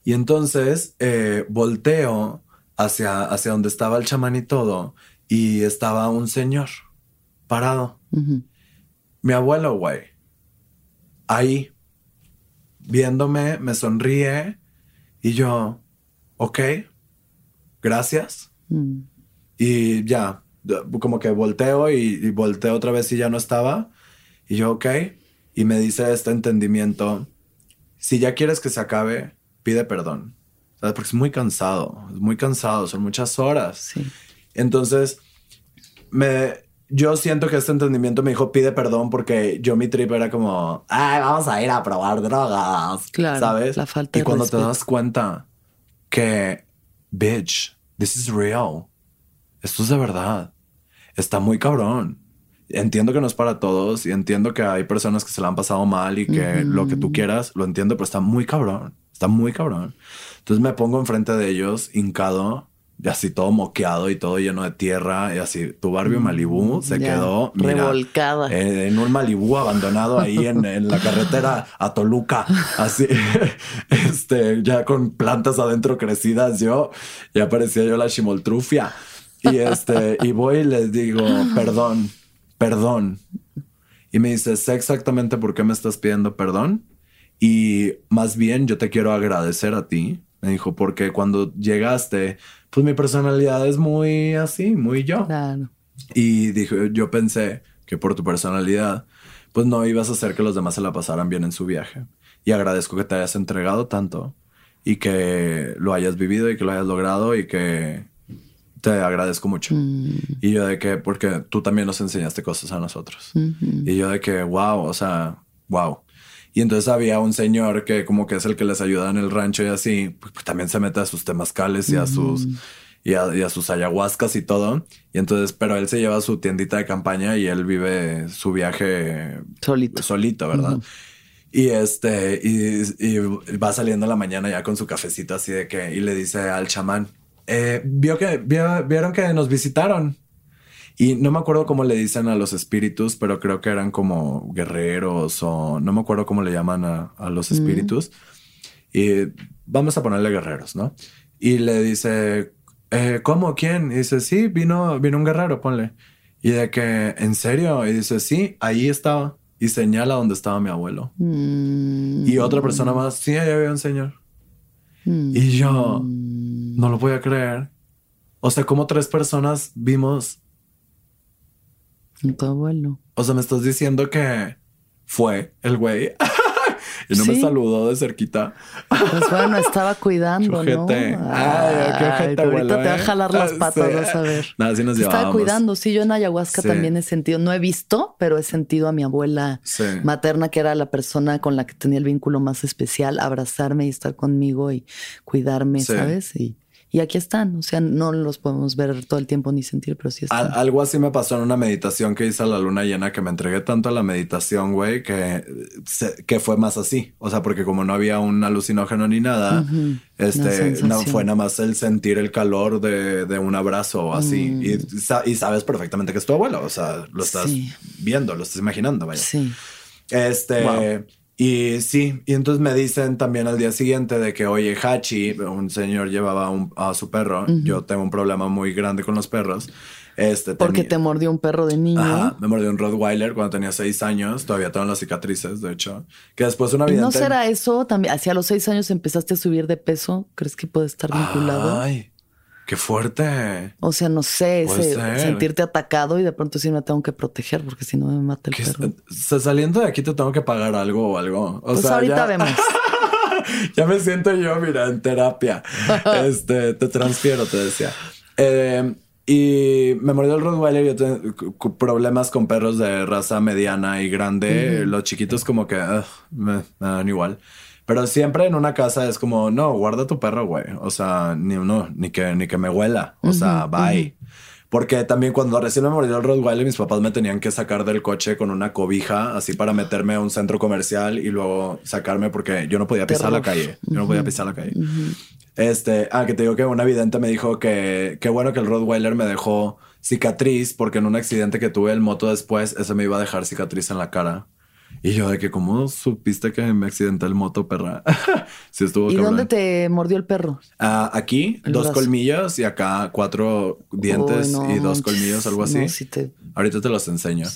Y entonces eh, volteo hacia, hacia donde estaba el chamán y todo, y estaba un señor parado. Mi abuelo, güey. Ahí, viéndome, me sonríe y yo, ok, gracias. Mm. Y ya, como que volteo y, y volteo otra vez y ya no estaba. Y yo, ok y me dice este entendimiento, si ya quieres que se acabe, pide perdón. ¿Sabes? Porque es muy cansado, es muy cansado, son muchas horas. Entonces, me, yo siento que este entendimiento me dijo, pide perdón porque yo mi trip era como, ay, vamos a ir a probar drogas. Claro. ¿Sabes? La falta y cuando te das cuenta que, bitch, this is real. Esto es de verdad. Está muy cabrón entiendo que no es para todos y entiendo que hay personas que se la han pasado mal y que lo que tú quieras, lo entiendo, pero está muy cabrón, está muy cabrón. Entonces me pongo enfrente de ellos, hincado, así todo moqueado y todo lleno de tierra y así tu Barbie Mm, Malibu se quedó mira, revolcada. eh, en un Malibu abandonado ahí en, en la carretera a Toluca, así, este, ya con plantas adentro crecidas, yo ya parecía yo la chimoltrufia y este, y voy y les digo, perdón, perdón. Y me dice, sé exactamente por qué me estás pidiendo perdón. Y más bien yo te quiero agradecer a ti. Me dijo, porque cuando llegaste, pues mi personalidad es muy así, muy yo. Claro. Y dije, yo pensé que por tu personalidad, pues no ibas a hacer que los demás se la pasaran bien en su viaje. Y agradezco que te hayas entregado tanto y que lo hayas vivido y que lo hayas logrado y que te agradezco mucho. Y yo de que, porque tú también nos enseñaste cosas a nosotros. Y yo de que, wow, o sea, wow. Y entonces había un señor que como que es el que les ayuda en el rancho y así, pues, pues, también se mete a sus temazcales y a sus y a, y a sus ayahuascas y todo. Y entonces, pero él se lleva su tiendita de campaña y él vive su viaje Solito. solito, ¿verdad? Y este, y, y va saliendo en la mañana ya con su cafecito así de que, y le dice al chamán, eh, vio que, vio- vieron que nos visitaron. Y no me acuerdo cómo le dicen a los espíritus, pero creo que eran como guerreros o no me acuerdo cómo le llaman a, a los espíritus. Y vamos a ponerle guerreros, ¿no? Y le dice, eh, ¿cómo? ¿Quién? Y dice, sí, vino, vino un guerrero, ponle. Y de que, ¿en serio? Y dice, sí, ahí estaba. Y señala donde estaba mi abuelo. Mm, Y otra persona más, sí, ahí había un señor. mm, Y yo no lo voy a creer. O sea, como tres personas vimos. Tu abuelo. O sea, me estás diciendo que fue el güey y no me saludó de cerquita. Pues bueno, estaba cuidando, ¿no? Ay, qué ojete, ahorita te va a jalar las patas, sí. vas a ver. Nada, sí nos estaba cuidando. Sí, yo en ayahuasca Sí. también he sentido, no he visto, pero he sentido a mi abuela materna, que era la persona con la que tenía el vínculo más especial, abrazarme y estar conmigo y cuidarme. ¿sabes? Y, y aquí están. O sea, no los podemos ver todo el tiempo ni sentir, pero sí están. Al- algo así me pasó en una meditación que hice a la luna llena que me entregué tanto a la meditación, güey, que, se- que fue más así. O sea, porque como no había un alucinógeno ni nada, este, no fue nada más el sentir el calor de, de un abrazo o así. Mm. Y, y sabes perfectamente que es tu abuelo. O sea, lo estás Sí. viendo, lo estás imaginando, vaya. Sí. Este, Wow. Y sí, y entonces me dicen también al día siguiente de que, oye, Hachi, un señor llevaba un- a su perro. Yo tengo un problema muy grande con los perros. Este, Porque te mordió un perro de niño. Ajá, me mordió un Rottweiler cuando tenía seis años. Todavía tengo las cicatrices, de hecho. Que después una ¿Y vidente... no será eso también? Hacia los seis años empezaste a subir de peso. ¿Crees que puede estar vinculado? Ay, qué fuerte. O sea, no sé, ese- sentirte atacado y de pronto sí me tengo que proteger porque si no me mata el perro. o sea, saliendo de aquí te tengo que pagar algo o algo. O Pues sea, ahorita ya, vemos. ya me siento yo, mira, en terapia. este, te transfiero, te decía. Eh, y me mordió el Rottweiler. Yo tengo problemas con perros de raza mediana y grande. Los chiquitos, como que ugh, me, me dan igual. Pero siempre en una casa es como, no, guarda tu perro, güey. O sea, ni uno, ni que, ni que me huela. O sea, bye. Porque también cuando recién me mordió el Rottweiler, mis papás me tenían que sacar del coche con una cobija, así para meterme a un centro comercial y luego sacarme porque yo no podía pisar la calle. Yo no podía pisar la calle. Este, ah, que te digo que una vidente me dijo que qué bueno que el Rottweiler me dejó cicatriz porque en un accidente que tuve el moto después, ese me iba a dejar cicatriz en la cara. Y yo de que, ¿cómo supiste que me accidenté el moto, perra? sí estuvo ¿Y cabrón. dónde te mordió el perro? Ah, aquí, El dos brazo. colmillos y acá cuatro dientes Uy, no y dos colmillos, algo así. No, sí te- Ahorita te los enseño.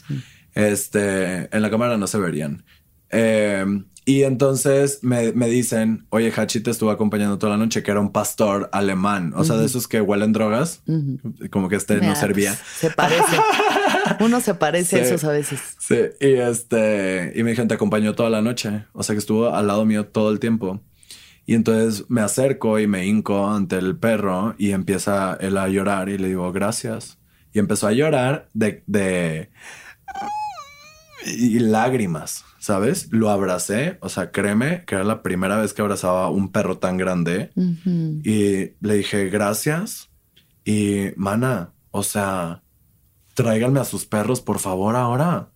Este, en la cámara no se verían. Eh, y entonces me, me dicen, oye, Hachi te estuvo acompañando toda la noche, que era un pastor alemán. O sea, de esos que huelen drogas. Como que este no servía. pues, se parece. Uno se parece a esos a veces. Sí, y este, y mi gente acompañó toda la noche. O sea que estuvo al lado mío todo el tiempo. Y entonces me acerco y me hinco ante el perro y empieza él a llorar y le digo gracias. Y empezó a llorar de, de y lágrimas, ¿sabes? Lo abracé, o sea, créeme que era la primera vez que abrazaba un perro tan grande y le dije gracias y mana, o sea, tráiganme a sus perros por favor ahora.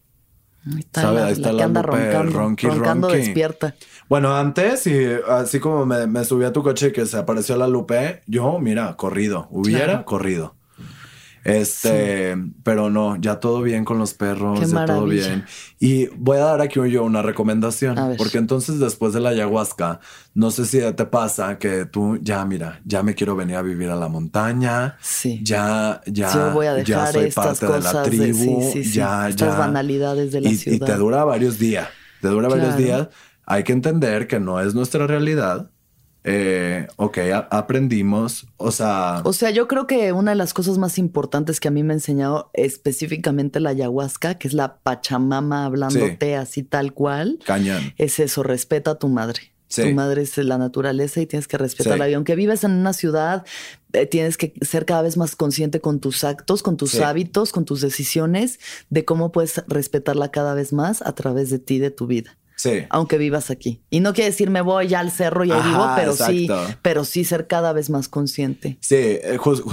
Ahí está la, que anda roncando, ronqui, roncando despierta. Bueno, antes, y así como me, me, subí a tu coche y que se apareció la Lupe, yo, mira, corrido, hubiera corrido. Este, pero no, ya todo bien con los perros, ya todo bien. Y voy a dar aquí yo una recomendación, porque entonces después de la ayahuasca, no sé si te pasa que tú ya, mira, ya me quiero venir a vivir a la montaña. Sí. Ya, ya, voy a dejar ya soy parte de la tribu, ya, estas banalidades de la ciudad. Y te dura varios días, te dura varios días. Hay que entender que no es nuestra realidad eh, ok, aprendimos, o sea... O sea, yo creo que una de las cosas más importantes que a mí me ha enseñado específicamente la ayahuasca, que es la Pachamama hablándote así tal cual. Cañón. Es eso, respeta a tu madre. Tu madre es la naturaleza y tienes que respetarla. Y aunque vives en una ciudad, eh, tienes que ser cada vez más consciente con tus actos, con tus hábitos, con tus decisiones, de cómo puedes respetarla cada vez más a través de ti, de tu vida. Sí. Aunque vivas aquí. Y no quiere decir me voy ya al cerro y ahí vivo, pero sí, pero sí ser cada vez más consciente. Sí, eh, justo.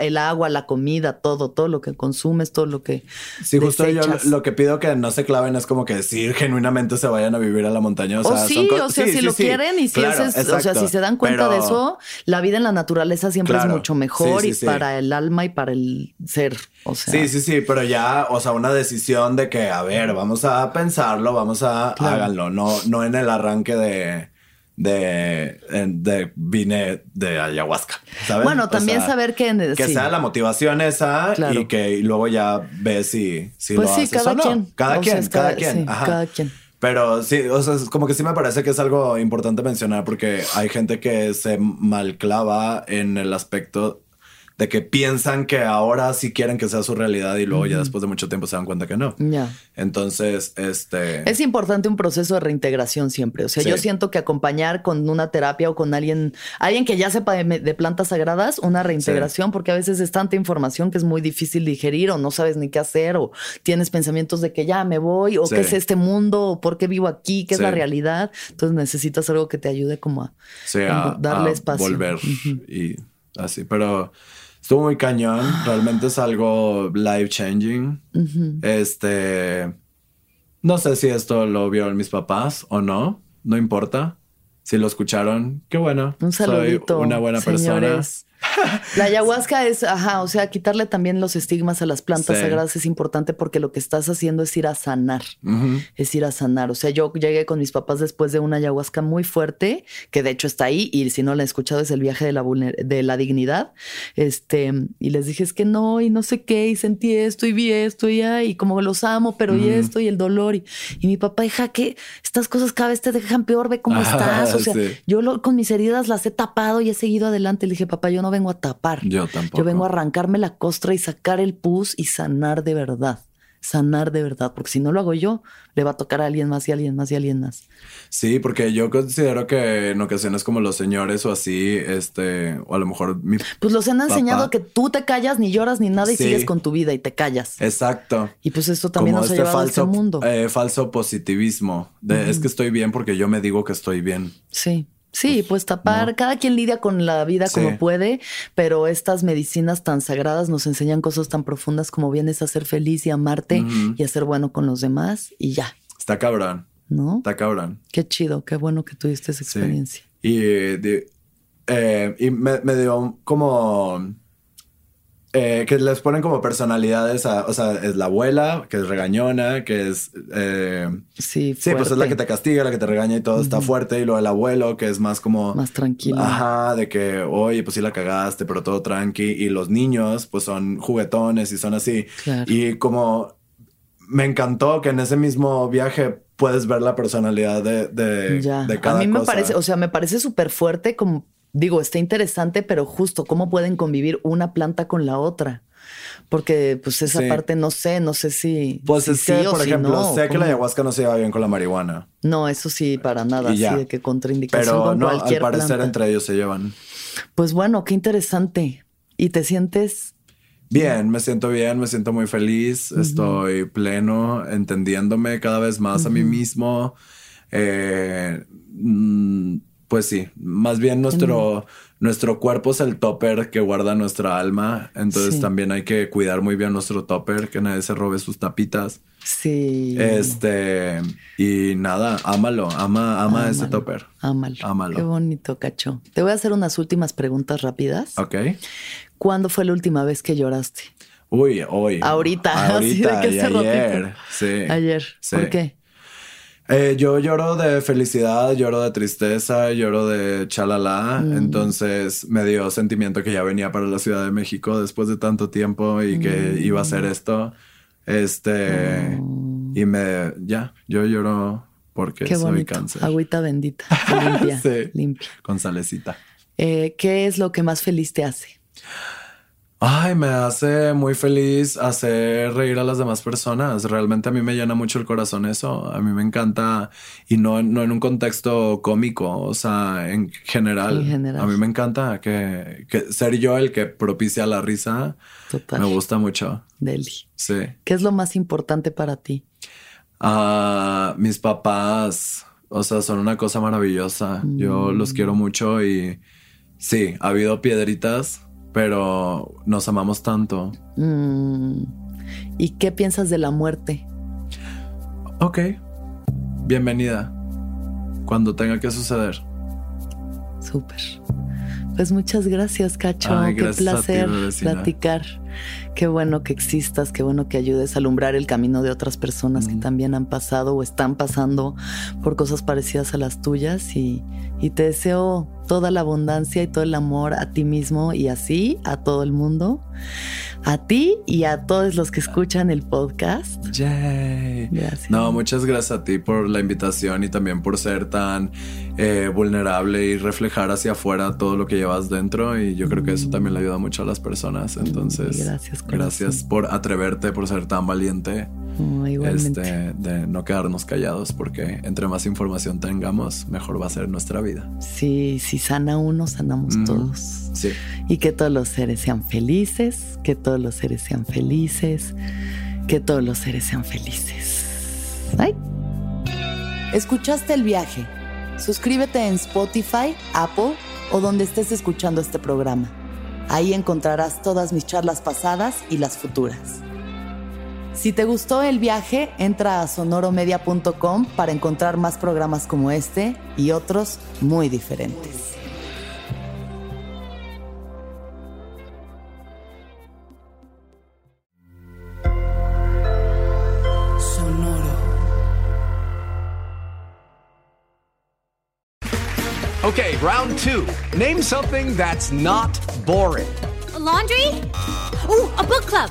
el agua, la comida, todo, todo lo que consumes, todo lo que. Sí, justo yo lo que pido que no se claven es como que decir genuinamente se vayan a vivir a la montaña. O, sea, sí, o sea, si lo quieren y si o sea, si se dan cuenta de eso, la vida en la naturaleza siempre es mucho mejor y para el alma y para el ser. O sea. Sí, sí, sí, pero ya, o sea, una decisión de que, a ver, vamos a pensarlo, vamos a háganlo, no, no en el arranque de, de, de vine de ayahuasca. ¿sabes? Bueno, también saber que... Que sea la motivación esa y que luego ya ves si, si pues lo sí, cada quien. Cada quien, cada, quien. cada quien. Pero sí, o sea, como que sí me parece que es algo importante mencionar porque hay gente que se malclava en el aspecto de que piensan que ahora sí quieren que sea su realidad y luego ya después de mucho tiempo se dan cuenta que no. Ya. Entonces, este... Es importante un proceso de reintegración siempre. O sea, yo siento que acompañar con una terapia o con alguien, alguien que ya sepa de, plantas sagradas, una reintegración, porque a veces es tanta información que es muy difícil digerir o no sabes ni qué hacer o tienes pensamientos de que ya me voy o qué es este mundo o por qué vivo aquí, qué es la realidad. Entonces necesitas algo que te ayude como a, darle espacio. Volver y así, pero... Estuvo muy cañón. Realmente es algo life changing. Este. No sé si esto lo vieron mis papás o no. No importa. Si lo escucharon, qué bueno. Un saludito. Soy una buena persona. La ayahuasca es, ajá, o sea, quitarle también los estigmas a las plantas sagradas es importante porque lo que estás haciendo es ir a sanar, es ir a sanar. O sea, yo llegué con mis papás después de una ayahuasca muy fuerte, que de hecho está ahí, y si no la han escuchado es el viaje de la, de la dignidad, este, y les dije, es que no, y no sé qué, y sentí esto, y vi esto, y, y como los amo, pero y esto, y el dolor, y, mi papá, hija, que estas cosas cada vez te dejan peor, ve cómo estás, o sea, yo con mis heridas las he tapado y he seguido adelante, le dije, papá, yo no vengo a tapar. Yo tampoco. Yo vengo a arrancarme la costra y sacar el pus y sanar de verdad. Sanar de verdad, porque si no lo hago yo, le va a tocar a alguien más y a alguien más y a alguien más. Sí, porque yo considero que en ocasiones como los señores o así, este, o a lo mejor mi Pues los han enseñado que tú te callas, ni lloras, ni nada y sigues con tu vida y te callas. Exacto. Y pues esto también nos ha este llevado falso, a este mundo. Eh, falso positivismo. De, Es que estoy bien porque yo me digo que estoy bien. Sí. Sí, pues, tapar, cada quien lidia con la vida como puede, pero estas medicinas tan sagradas nos enseñan cosas tan profundas como vienes a ser feliz y amarte y a ser bueno con los demás y ya. Está cabrón. ¿No? Está cabrón. Qué chido, qué bueno que tuviste esa experiencia. Y, eh, y me, me dio como eh, que les ponen como personalidades, o sea, es la abuela, que es regañona, que es... Eh, sí, sí, pues es la que te castiga, la que te regaña y todo está fuerte, y luego el abuelo, que es más como... Más tranquilo. Ajá, de que, oye, pues sí la cagaste, pero todo tranqui, y los niños, pues son juguetones y son así. Y como me encantó que en ese mismo viaje puedes ver la personalidad de, de, de cada A mí me parece, o sea, me parece súper fuerte como digo, está interesante, pero justo cómo pueden convivir una planta con la otra. Porque, pues, esa parte no sé, no sé si. Pues es que, por ejemplo, sé que la ayahuasca no se lleva bien con la marihuana. No, eso sí, para nada. Sí, de que contraindicación Pero con no, al parecer entre ellos se llevan. Pues bueno, qué interesante. ¿Y te sientes Bien, me siento bien, me siento muy feliz, estoy pleno, entendiéndome cada vez más a mí mismo. Eh, mm, pues sí, más bien nuestro, nuestro cuerpo es el topper que guarda nuestra alma. Entonces también hay que cuidar muy bien nuestro topper, que nadie se robe sus tapitas. Sí. Este, y nada, ámalo, ama, ama ese topper. Ámalo. Ámalo. Qué bonito, cacho. Te voy a hacer unas últimas preguntas rápidas. Ok. ¿Cuándo fue la última vez que lloraste? Uy, hoy. Ahorita. Ahorita, ayer. Sí. Ayer. ¿Por qué? Eh, yo lloro de felicidad, lloro de tristeza, lloro de chalala. Mm. Entonces me dio sentimiento que ya venía para la Ciudad de México después de tanto tiempo y que mm. iba a hacer esto. Este, mm. y me, ya, yo lloro porque Qué soy cáncer. Agüita bendita, limpia, sí, limpia. Con salecita. Eh, ¿Qué es lo que más feliz te hace? Ay, me hace muy feliz hacer reír a las demás personas. Realmente a mí me llena mucho el corazón eso. A mí me encanta y no, no en un contexto cómico, o sea, en general. A mí me encanta que, ser yo el que propicia la risa. Me gusta mucho. Deli. Sí. ¿Qué es lo más importante para ti? Ah, mis papás, o sea, son una cosa maravillosa. Yo los quiero mm. mucho y sí, ha habido piedritas pero nos amamos tanto. Mm. ¿Y qué piensas de la muerte? Ok, bienvenida. Cuando tenga que suceder. Súper. Pues muchas gracias, Cacho. qué placer platicar. Qué bueno que existas, qué bueno que ayudes a alumbrar el camino de otras personas que también han pasado o están pasando por cosas parecidas a las tuyas y, y te deseo toda la abundancia y todo el amor a ti mismo y así a todo el mundo, a ti y a todos los que escuchan el podcast. Yay. Gracias. No, muchas gracias a ti por la invitación y también por ser tan eh, vulnerable y reflejar hacia afuera todo lo que llevas dentro y yo creo que eso también le ayuda mucho a las personas. Entonces, gracias, gracias por atreverte, por ser tan valiente este, de no quedarnos callados, porque entre más información tengamos, mejor va a ser nuestra vida. Sí, si sana uno, sanamos todos. Sí. Y que todos los seres sean felices, que todos los seres sean felices, que todos los seres sean felices. Ay. ¿Escuchaste el viaje? Suscríbete en Spotify, Apple o donde estés escuchando este programa. Ahí encontrarás todas mis charlas pasadas y las futuras. Si te gustó el viaje, entra a sonoromedia.com para encontrar más programas como este y otros muy diferentes. Sonoro. Okay, round two. Name something that's not boring. laundry? Ooh, a book club.